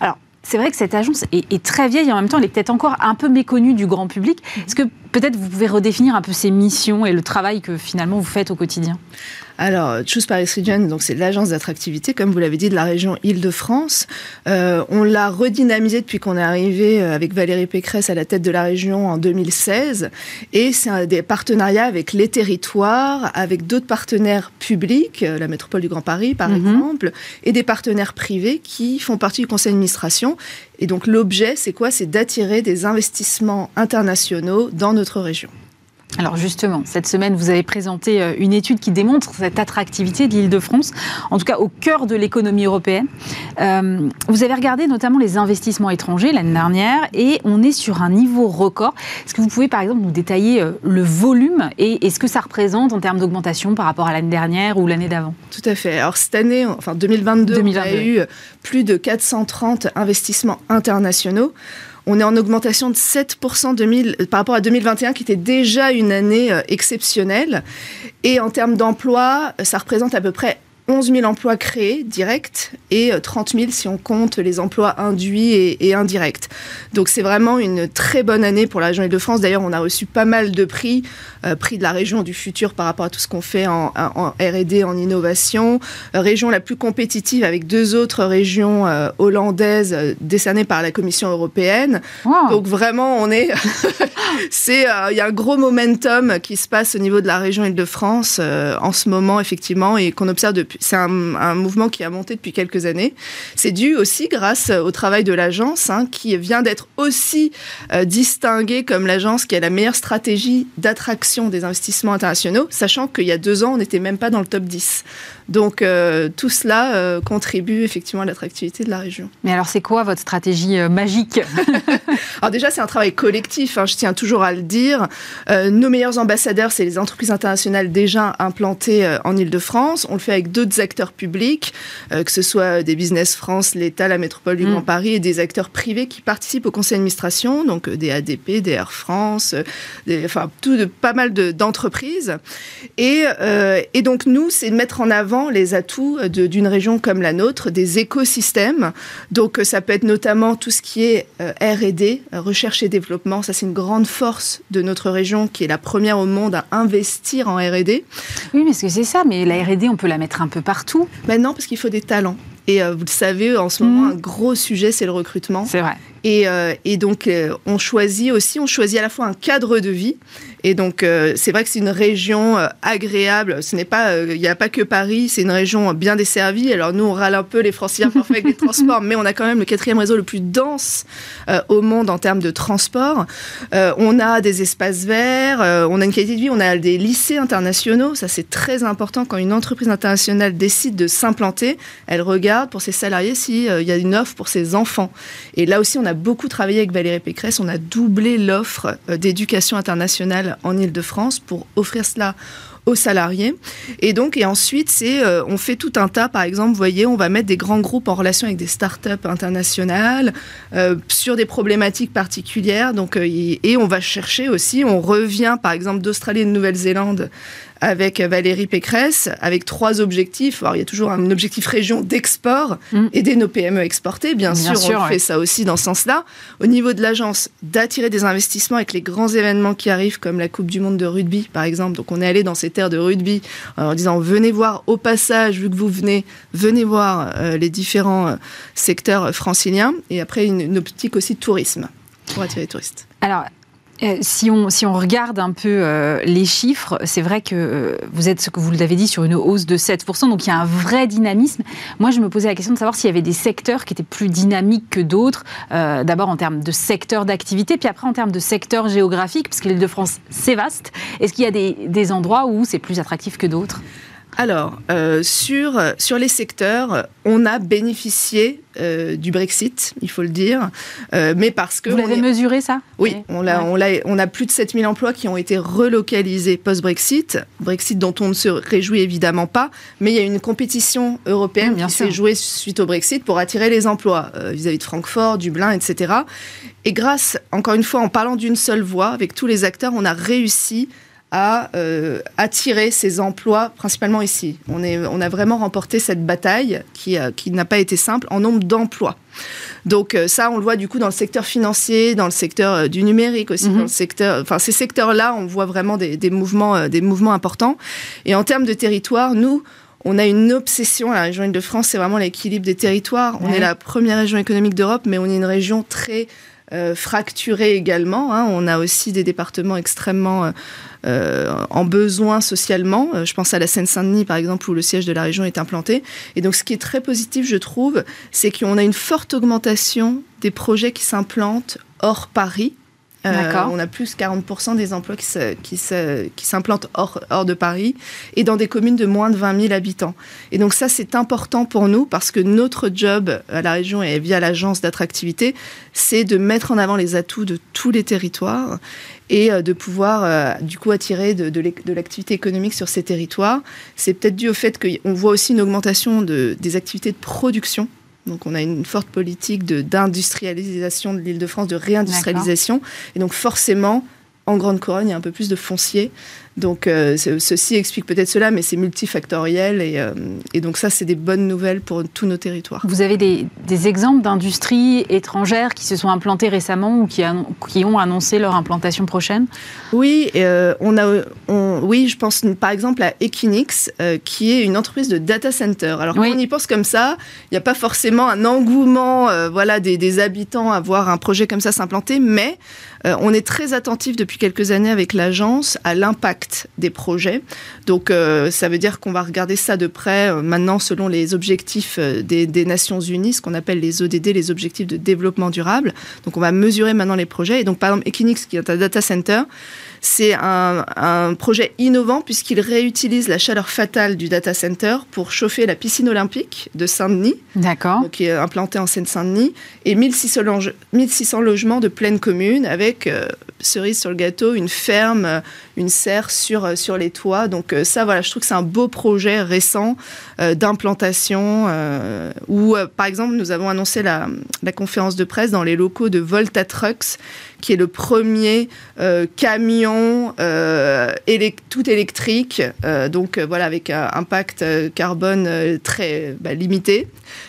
[SPEAKER 1] Alors, c'est vrai que cette agence est, très vieille et en même temps, elle est peut-être encore un peu méconnue du grand public. Mhm. Est-ce que peut-être vous pouvez redéfinir un peu ses missions et le travail que finalement vous faites au quotidien?
[SPEAKER 5] Alors, Choose Paris Region, donc c'est l'agence d'attractivité, comme vous l'avez dit, de la région Île-de-France. Euh, on l'a redynamisé depuis qu'on est arrivé euh, avec Valérie Pécresse à la tête de la région en 2016. Et c'est des partenariats avec les territoires, avec d'autres partenaires publics, euh, la métropole du Grand Paris par mhm. exemple, et des partenaires privés qui font partie du conseil d'administration. Et donc l'objet, c'est quoi? C'est d'attirer des investissements internationaux dans notre région.
[SPEAKER 1] Alors justement, cette semaine, vous avez présenté euh, une étude qui démontre cette attractivité de l'Île-de-France, en tout cas au cœur de l'économie européenne. Euh, vous avez regardé notamment les investissements étrangers l'année dernière et on est sur un niveau record. Est-ce que vous pouvez par exemple nous détailler euh, le volume et, ce que ça représente en termes d'augmentation par rapport à l'année dernière ou l'année d'avant?
[SPEAKER 5] Tout à fait. Alors cette année, enfin 2022, 2022. on a eu plus de 430 investissements internationaux. On est en augmentation de 7% 2000, par rapport à 2021, qui était déjà une année euh, exceptionnelle. Et en termes d'emploi, ça représente à peu près 11 000 emplois créés directs et 30 euh, 000 si on compte les emplois induits et, indirects. Donc c'est vraiment une très bonne année pour la région Île-de-France. D'ailleurs, on a reçu pas mal de prix, euh, prix de la région du futur par rapport à tout ce qu'on fait en, R&D, en innovation. Euh, région la plus compétitive avec deux autres régions hollandaises décernées par la Commission européenne. Donc vraiment, on est, c'est, il y a un gros momentum qui se passe au niveau de la région Île-de-France en ce moment effectivement et qu'on observe depuis c'est un, mouvement qui a monté depuis quelques années. C'est dû aussi grâce au travail de l'agence, hein, qui vient d'être aussi euh, distinguée comme l'agence qui a la meilleure stratégie d'attraction des investissements internationaux, sachant qu'il y a deux ans, on n'était même pas dans le top 10. Donc euh, tout cela euh, contribue effectivement à l'attractivité de la région.
[SPEAKER 1] Mais alors c'est quoi votre stratégie magique?
[SPEAKER 5] Alors déjà c'est un travail collectif, hein, je tiens toujours à le dire. nos meilleurs ambassadeurs, c'est les entreprises internationales déjà implantées en Ile-de-France. On le fait avec d'autres acteurs publics, euh, que ce soit des Business France, l'État, la métropole du mm. Grand Paris et des acteurs privés qui participent au conseil d'administration, donc euh, des ADP, des Air France, euh, des, enfin tout de, pas mal d'entreprises. et, et, donc nous, c'est de mettre en avant les atouts d'une région comme la nôtre, des écosystèmes. Donc ça peut être notamment tout ce qui est R&D, recherche et développement. Ça c'est une grande force de notre région qui est la première au monde à investir en R&D.
[SPEAKER 1] Oui, mais c'est ça. Mais la R&D, on peut la mettre un peu partout
[SPEAKER 5] Maintenant, parce qu'il faut des talents. Et euh, vous le savez, en ce moment, mmh. un gros sujet, c'est le recrutement.
[SPEAKER 1] C'est vrai.
[SPEAKER 5] Et, euh, et donc, euh, on choisit aussi, on choisit à la fois un cadre de vie. Et donc, euh, c'est vrai que c'est une région agréable. Ce n'est pas, il n'y a pas que Paris, c'est une région bien desservie. Alors, nous, on râle un peu les francières parfois avec les transports, mais on a quand même le quatrième réseau le plus dense au monde en termes de transport. on a des espaces verts, on a une qualité de vie, on a des lycées internationaux. Ça, c'est très important quand une entreprise internationale décide de s'implanter. Elle regarde pour ses salariés s'il y a une offre pour ses enfants. Et là aussi, on a beaucoup travaillé avec Valérie Pécresse. On a doublé l'offre euh, d'éducation internationale en Ile-de-France pour offrir cela aux salariés. Et donc, et ensuite, c'est, euh, on fait tout un tas, par exemple, vous voyez, on va mettre des grands groupes en relation avec des startups internationales euh, sur des problématiques particulières. Donc, et, on va chercher aussi, on revient, par exemple, d'Australie et de Nouvelle-Zélande avec Valérie Pécresse, avec trois objectifs. Alors, il y a toujours un objectif région d'export, mm. aider nos PME exporter. Bien, sûr, on fait ça aussi dans ce sens-là. Au niveau de l'agence, d'attirer des investissements avec les grands événements qui arrivent, comme la Coupe du Monde de rugby, par exemple. Donc, on est allé dans ces terres de rugby en disant venez voir au passage, vu que vous venez, venez voir euh, les différents euh, secteurs franciliens. Et après, une, une optique aussi de tourisme pour attirer les touristes.
[SPEAKER 1] Alors, Euh, si, on, si on regarde un peu euh, les chiffres, c'est vrai que euh, vous êtes, ce que vous l'avez dit, sur une hausse de 7%, donc il y a un vrai dynamisme. Moi, je me posais la question de savoir s'il y avait des secteurs qui étaient plus dynamiques que d'autres, d'abord en termes de secteur d'activité, puis après en termes de secteur géographique, parce l'île de France, c'est vaste. Est-ce qu'il y a des, des endroits où c'est plus attractif que d'autres?
[SPEAKER 5] Alors, euh, sur, sur les secteurs, on a bénéficié euh, du Brexit, il faut le dire, euh, mais parce que...
[SPEAKER 1] Vous l'avez mesuré ça?
[SPEAKER 5] Oui, on, a, on, a, on a plus de 7000 emplois qui ont été relocalisés post-Brexit, Brexit dont on ne se réjouit évidemment pas, mais il y a une compétition européenne qui s'est jouée suite au Brexit pour attirer les emplois vis-à-vis de Francfort, Dublin, etc. Et grâce, encore une fois, en parlant d'une seule voix, avec tous les acteurs, on a réussi à euh, attirer ces emplois, principalement ici. On, est, on a vraiment remporté cette bataille qui, euh, qui n'a pas été simple en nombre d'emplois. Donc euh, ça, on le voit du coup dans le secteur financier, dans le secteur du numérique aussi, mhm. dans le secteur. Enfin, ces secteurs-là, on voit vraiment des, des mouvements, des mouvements importants. Et en termes de territoire, nous, on a une obsession la région Île-de-France, c'est vraiment l'équilibre des territoires. On est la première région économique d'Europe, mais on est une région très euh, fracturée également. Hein. On a aussi des départements extrêmement euh, en besoin socialement. Euh, je pense à la Seine-Saint-Denis, par exemple, où le siège de la région est implanté. Et donc, ce qui est très positif, je trouve, c'est qu'on a une forte augmentation des projets qui s'implantent hors Paris. Euh, on a plus 40% des emplois qui, qui, qui s'implantent hors, hors, de Paris et dans des communes de moins de 20 000 habitants. Et donc ça, c'est important pour nous parce que notre job à la région et via l'agence d'attractivité, c'est de mettre en avant les atouts de tous les territoires et euh, de pouvoir euh, du coup attirer de, de l'activité économique sur ces territoires. C'est peut-être dû au fait qu'on voit aussi une augmentation de, des activités de production donc on a une forte politique d'industrialisation de, de l'île de France, de réindustrialisation. Et donc forcément, en Grande Couronne, il y a un peu plus de foncier. Donc euh, ceci explique peut-être cela, mais c'est multifactoriel et, euh, et, donc ça, c'est des bonnes nouvelles pour tous nos territoires.
[SPEAKER 1] Vous avez des, des exemples d'industries étrangères qui se sont implantées récemment ou qui, qui ont annoncé leur implantation prochaine?
[SPEAKER 5] Oui, euh, on a, on, oui, je pense par exemple à Equinix, qui est une entreprise de data center. Alors quand on y pense comme ça, il n'y a pas forcément un engouement, voilà, des, des, habitants à voir un projet comme ça s'implanter, mais on est très attentif depuis quelques années avec l'agence à l'impact des projets. Donc euh, ça veut dire qu'on va regarder ça de près euh, maintenant selon les objectifs euh, des, des, Nations Unies, ce qu'on appelle les ODD, les objectifs de développement durable. Donc on va mesurer maintenant les projets. Et donc par exemple Equinix, qui est un data center, c'est un, projet innovant puisqu'il réutilise la chaleur fatale du data center pour chauffer la piscine olympique de Saint-Denis, qui est implantée en Seine-Saint-Denis, et 1600, logements de pleine commune avec euh, cerise sur le gâteau, une ferme, euh, une serre sur, euh, sur les toits. Donc ça, voilà, je trouve que c'est un beau projet récent d'implantation où, par exemple, nous avons annoncé la, la conférence de presse dans les locaux de Volta Trucks qui est le premier euh, camion euh, tout électrique, euh, donc voilà avec un impact carbone très bah, limité.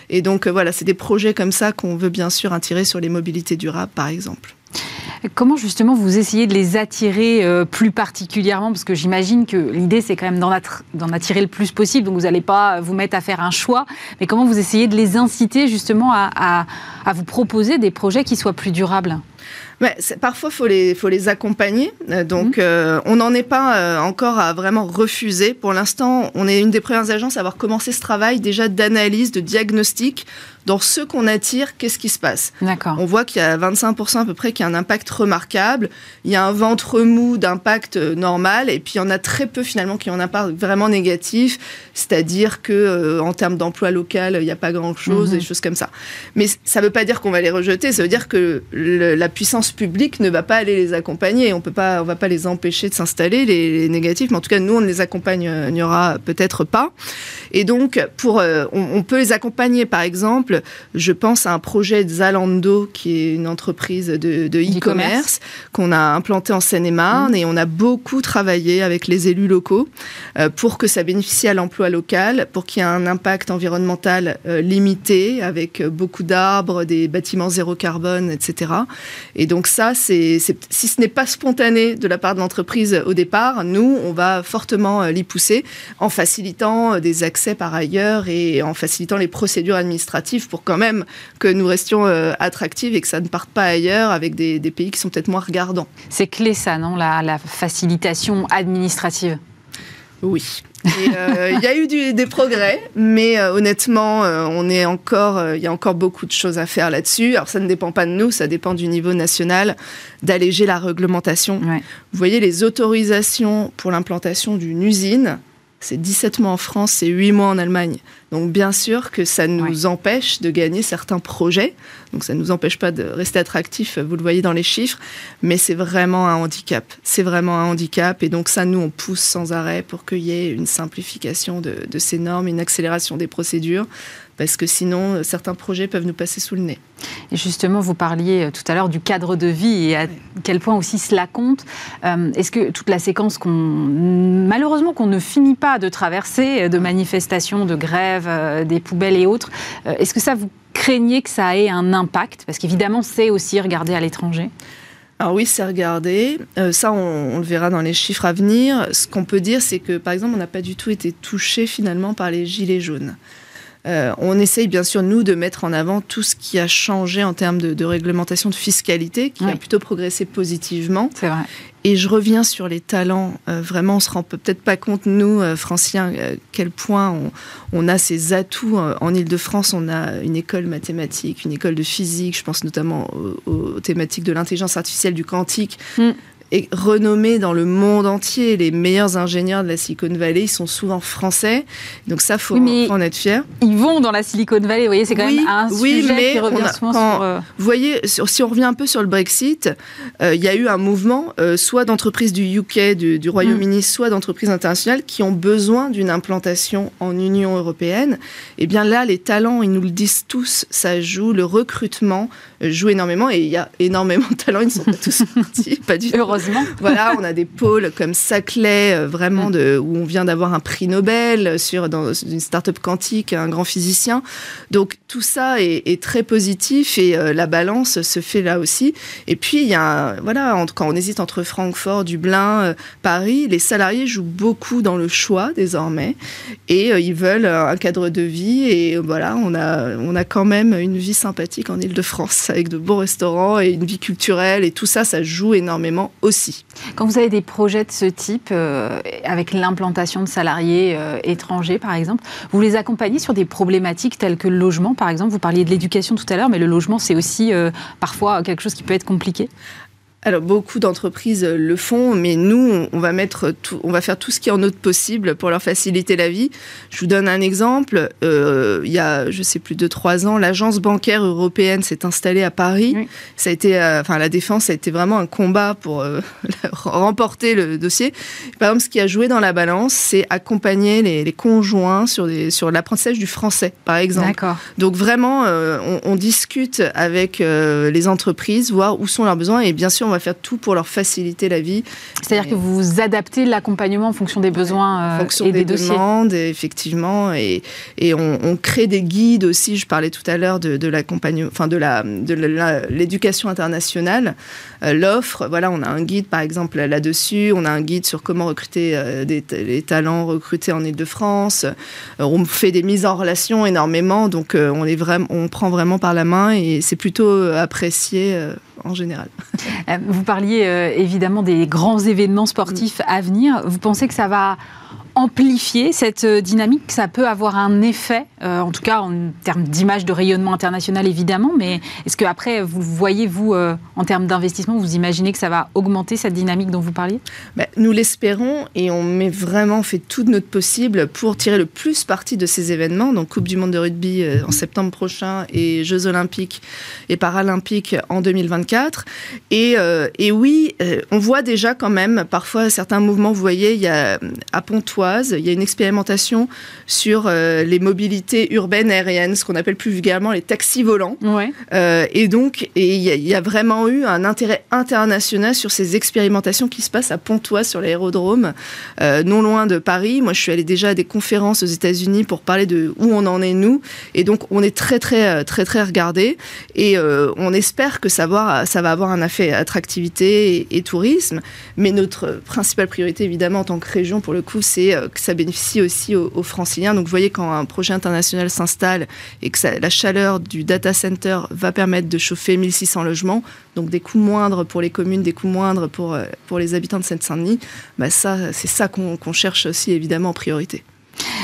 [SPEAKER 5] Et donc voilà, c'est des projets comme ça qu'on veut bien sûr attirer sur les mobilités durables, par exemple.
[SPEAKER 1] Comment justement vous essayez de les attirer plus particulièrement? Parce que j'imagine que l'idée c'est quand même d'en attirer le plus possible, donc vous n'allez pas vous mettre à faire un choix, mais comment vous essayez de les inciter justement à vous proposer des projets qui soient plus durables?
[SPEAKER 5] Mais parfois, il faut les, faut les accompagner. Euh, donc, mhm. euh, on n'en est pas euh, encore à vraiment refuser. Pour l'instant, on est une des premières agences à avoir commencé ce travail déjà d'analyse, de diagnostic dans ce qu'on attire, qu'est-ce qui se passe? On voit qu'il y a 25% à peu près qui a un impact remarquable. Il y a un ventre mou d'impact euh, normal, et puis il y en a très peu finalement qui ont un impact vraiment négatif, c'est-à-dire que euh, en termes d'emploi local, il n'y a pas grand-chose, mhm. des choses comme ça. Mais ça ne veut pas dire qu'on va les rejeter, ça veut dire que la puissance publique ne va pas aller les accompagner. On on va pas les empêcher de s'installer les, négatifs, mais en tout cas nous on ne les accompagnera peut-être pas. Et donc pour, euh, on peut les accompagner par exemple je pense à un projet de Zalando, qui est une entreprise de e-commerce, qu'on a implanté en Seine-et-Marne, mmh. et on a beaucoup travaillé avec les élus locaux euh, pour que ça bénéficie à l'emploi local, pour qu'il y ait un impact environnemental euh, limité, avec beaucoup d'arbres, des bâtiments zéro carbone, etc. Et donc donc ça, c'est, si ce n'est pas spontané de la part de l'entreprise au départ, nous, on va fortement l'y pousser en facilitant des accès par ailleurs et en facilitant les procédures administratives pour quand même que nous restions attractifs et que ça ne parte pas ailleurs avec des, pays qui sont peut-être moins regardants.
[SPEAKER 1] C'est clé ça, non? La facilitation administrative
[SPEAKER 5] oui. Euh, il y a eu des progrès, mais euh, honnêtement, euh, on est encore, il y a encore beaucoup de choses à faire là-dessus. Alors ça ne dépend pas de nous, ça dépend du niveau national d'alléger la réglementation. Vous voyez les autorisations pour l'implantation d'une usine c'est 17 mois en France, c'est 8 mois en Allemagne. Donc bien sûr que ça nous empêche de gagner certains projets. Donc ça ne nous empêche pas de rester attractifs, vous le voyez dans les chiffres, mais c'est vraiment un handicap. C'est vraiment un handicap et donc ça, nous, on pousse sans arrêt pour qu'il y ait une simplification de, de ces normes, une accélération des procédures parce que sinon, euh, certains projets peuvent nous passer sous le nez.
[SPEAKER 1] Et justement, vous parliez euh, tout à l'heure du cadre de vie et à quel point aussi cela compte. Euh, est-ce que toute la séquence qu'on, malheureusement, qu'on ne finit pas de traverser, de manifestations, de grèves, des poubelles et autres, est-ce que ça vous craignez que ça ait un impact? Parce qu'évidemment, c'est aussi regardé à l'étranger.
[SPEAKER 5] Alors oui, c'est regardé. ça, on, on, le verra dans les chiffres à venir. Ce qu'on peut dire, c'est que, par exemple, on n'a pas du tout été touché finalement par les gilets jaunes. Euh, on essaye bien sûr, nous, de mettre en avant tout ce qui a changé en termes de, réglementation de fiscalité, qui a plutôt progressé positivement.
[SPEAKER 1] C'est vrai.
[SPEAKER 5] Et je reviens sur les talents. Euh, vraiment, on se rend peut-être pas compte, nous, euh, Franciens, quel point on, a ces atouts. En Ile-de-France, on a une école mathématique, une école de physique, je pense notamment aux, thématiques de l'intelligence artificielle, du quantique. Mm est renommé dans le monde entier. Les meilleurs ingénieurs de la Silicon Valley, ils sont souvent français. Donc ça, faut, faut en être fier.
[SPEAKER 1] Ils vont dans la Silicon Valley. Vous voyez, c'est quand même un oui, sujet mais qui revient souvent sur. Euh,
[SPEAKER 5] vous voyez, si on revient un peu sur le Brexit, euh, il y a eu un mouvement, euh, soit d'entreprises du UK, du, Royaume-Uni, mm. soit d'entreprises internationales qui ont besoin d'une implantation en Union européenne. Et eh bien là, les talents, ils nous le disent tous, ça joue. Le recrutement joue énormément et il y a énormément de talents. Ils ne sont pas tous partis, pas du tout. Voilà, on a des pôles comme Saclay, euh, vraiment, mm. de, où on vient d'avoir un prix Nobel sur, dans une start-up quantique, un grand physicien. Donc tout ça est, très positif et euh, la balance se fait là aussi. Et puis, il y a, voilà, quand on hésite entre Francfort, Dublin, euh, Paris, les salariés jouent beaucoup dans le choix désormais et ils veulent un cadre de vie. Et voilà, on a, on a quand même une vie sympathique en Ile-de-France avec de beaux restaurants et une vie culturelle et tout ça, ça joue énormément aussi.
[SPEAKER 1] Quand vous avez des projets de ce type, euh, avec l'implantation de salariés euh, étrangers par exemple, vous les accompagnez sur des problématiques telles que le logement par exemple? Vous parliez de l'éducation tout à l'heure, mais le logement c'est aussi euh, parfois quelque chose qui peut être compliqué?
[SPEAKER 5] Alors beaucoup d'entreprises le font, mais nous, on va mettre tout, on va faire tout ce qui est en notre possible pour leur faciliter la vie. Je vous donne un exemple. Euh, il y a, je sais plus de trois ans, l'agence bancaire européenne s'est installée à Paris. Ça a été, euh, enfin la défense a été vraiment un combat pour euh, remporter le dossier. Par exemple, ce qui a joué dans la balance, c'est accompagner les, conjoints sur des, sur l'apprentissage du français, par exemple. Donc vraiment, on, on, discute avec les entreprises, voir où sont leurs besoins, et bien sûr va faire tout pour leur faciliter la vie.
[SPEAKER 1] C'est-à-dire que vous adaptez l'accompagnement en fonction des besoins
[SPEAKER 5] en fonction
[SPEAKER 1] et
[SPEAKER 5] des,
[SPEAKER 1] des,
[SPEAKER 5] demandes, effectivement, et, et on, crée des guides aussi. Je parlais tout à l'heure de, de l'accompagnement, enfin de la de l'éducation internationale, euh, l'offre. Voilà, on a un guide par exemple là-dessus. On a un guide sur comment recruter euh, des, les talents recrutés en Île-de-France. Euh, on fait des mises en relation énormément, donc on est vraiment, on prend vraiment par la main et c'est plutôt apprécié en général.
[SPEAKER 1] Euh, vous parliez euh, évidemment des grands événements sportifs à venir. Vous pensez que ça va amplifier cette euh, dynamique, ça peut avoir un effet, euh, en tout cas en termes d'image, de rayonnement international évidemment, mais est-ce que après vous voyez, vous, euh, en termes d'investissement, vous imaginez que ça va augmenter cette dynamique dont vous parliez?
[SPEAKER 5] Bah, Nous l'espérons et on met vraiment fait tout notre possible pour tirer le plus parti de ces événements, donc Coupe du Monde de rugby en septembre prochain et Jeux Olympiques et Paralympiques en 2024. Et, et oui, on voit déjà quand même parfois certains mouvements, vous voyez, il y a à Pontoise, Il y a une expérimentation sur les mobilités urbaines aériennes, ce qu'on appelle plus vulgairement les taxis volants.
[SPEAKER 1] Ouais.
[SPEAKER 5] et donc, il y, a vraiment eu un intérêt international sur ces expérimentations qui se passent à Pontoise sur l'aérodrome, non loin de Paris. Moi, je suis allée déjà à des conférences aux États-Unis pour parler de où on en est nous, et donc on est très très très très regardé, et on espère que ça va, ça va avoir un effet attractivité et, tourisme. Mais notre principale priorité, évidemment, en tant que région, pour le coup, c'est euh, que ça bénéficie aussi aux, franciliens. Donc, vous voyez, quand un projet international s'installe et que la chaleur du data center va permettre de chauffer 1600 logements, donc des coûts moindres pour les communes, des coûts moindres pour, euh, les habitants de Seine-Saint-Denis, bah ça, c'est ça qu'on cherche aussi, évidemment, en priorité.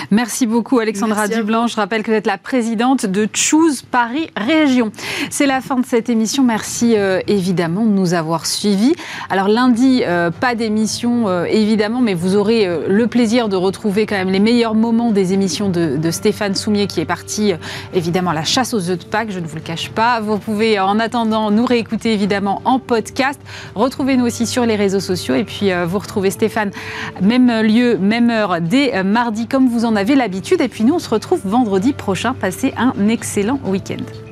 [SPEAKER 1] Merci beaucoup Alexandra Dublanc. Je rappelle que vous êtes la présidente de Choose Paris Région. C'est la fin de cette émission. Merci euh, évidemment de nous avoir suivis. Alors lundi, euh, pas d'émission euh, évidemment, mais vous aurez le plaisir de retrouver quand même les meilleurs moments des émissions de, Stéphane Soumier qui est parti évidemment à la chasse aux œufs de Pâques, je ne vous le cache pas. Vous pouvez en attendant nous réécouter évidemment en podcast. Retrouvez-nous aussi sur les réseaux sociaux et puis vous retrouvez Stéphane, même lieu, même heure, dès mardi vous en avez l'habitude. Et puis nous, on se retrouve vendredi prochain. Passez un excellent week-end.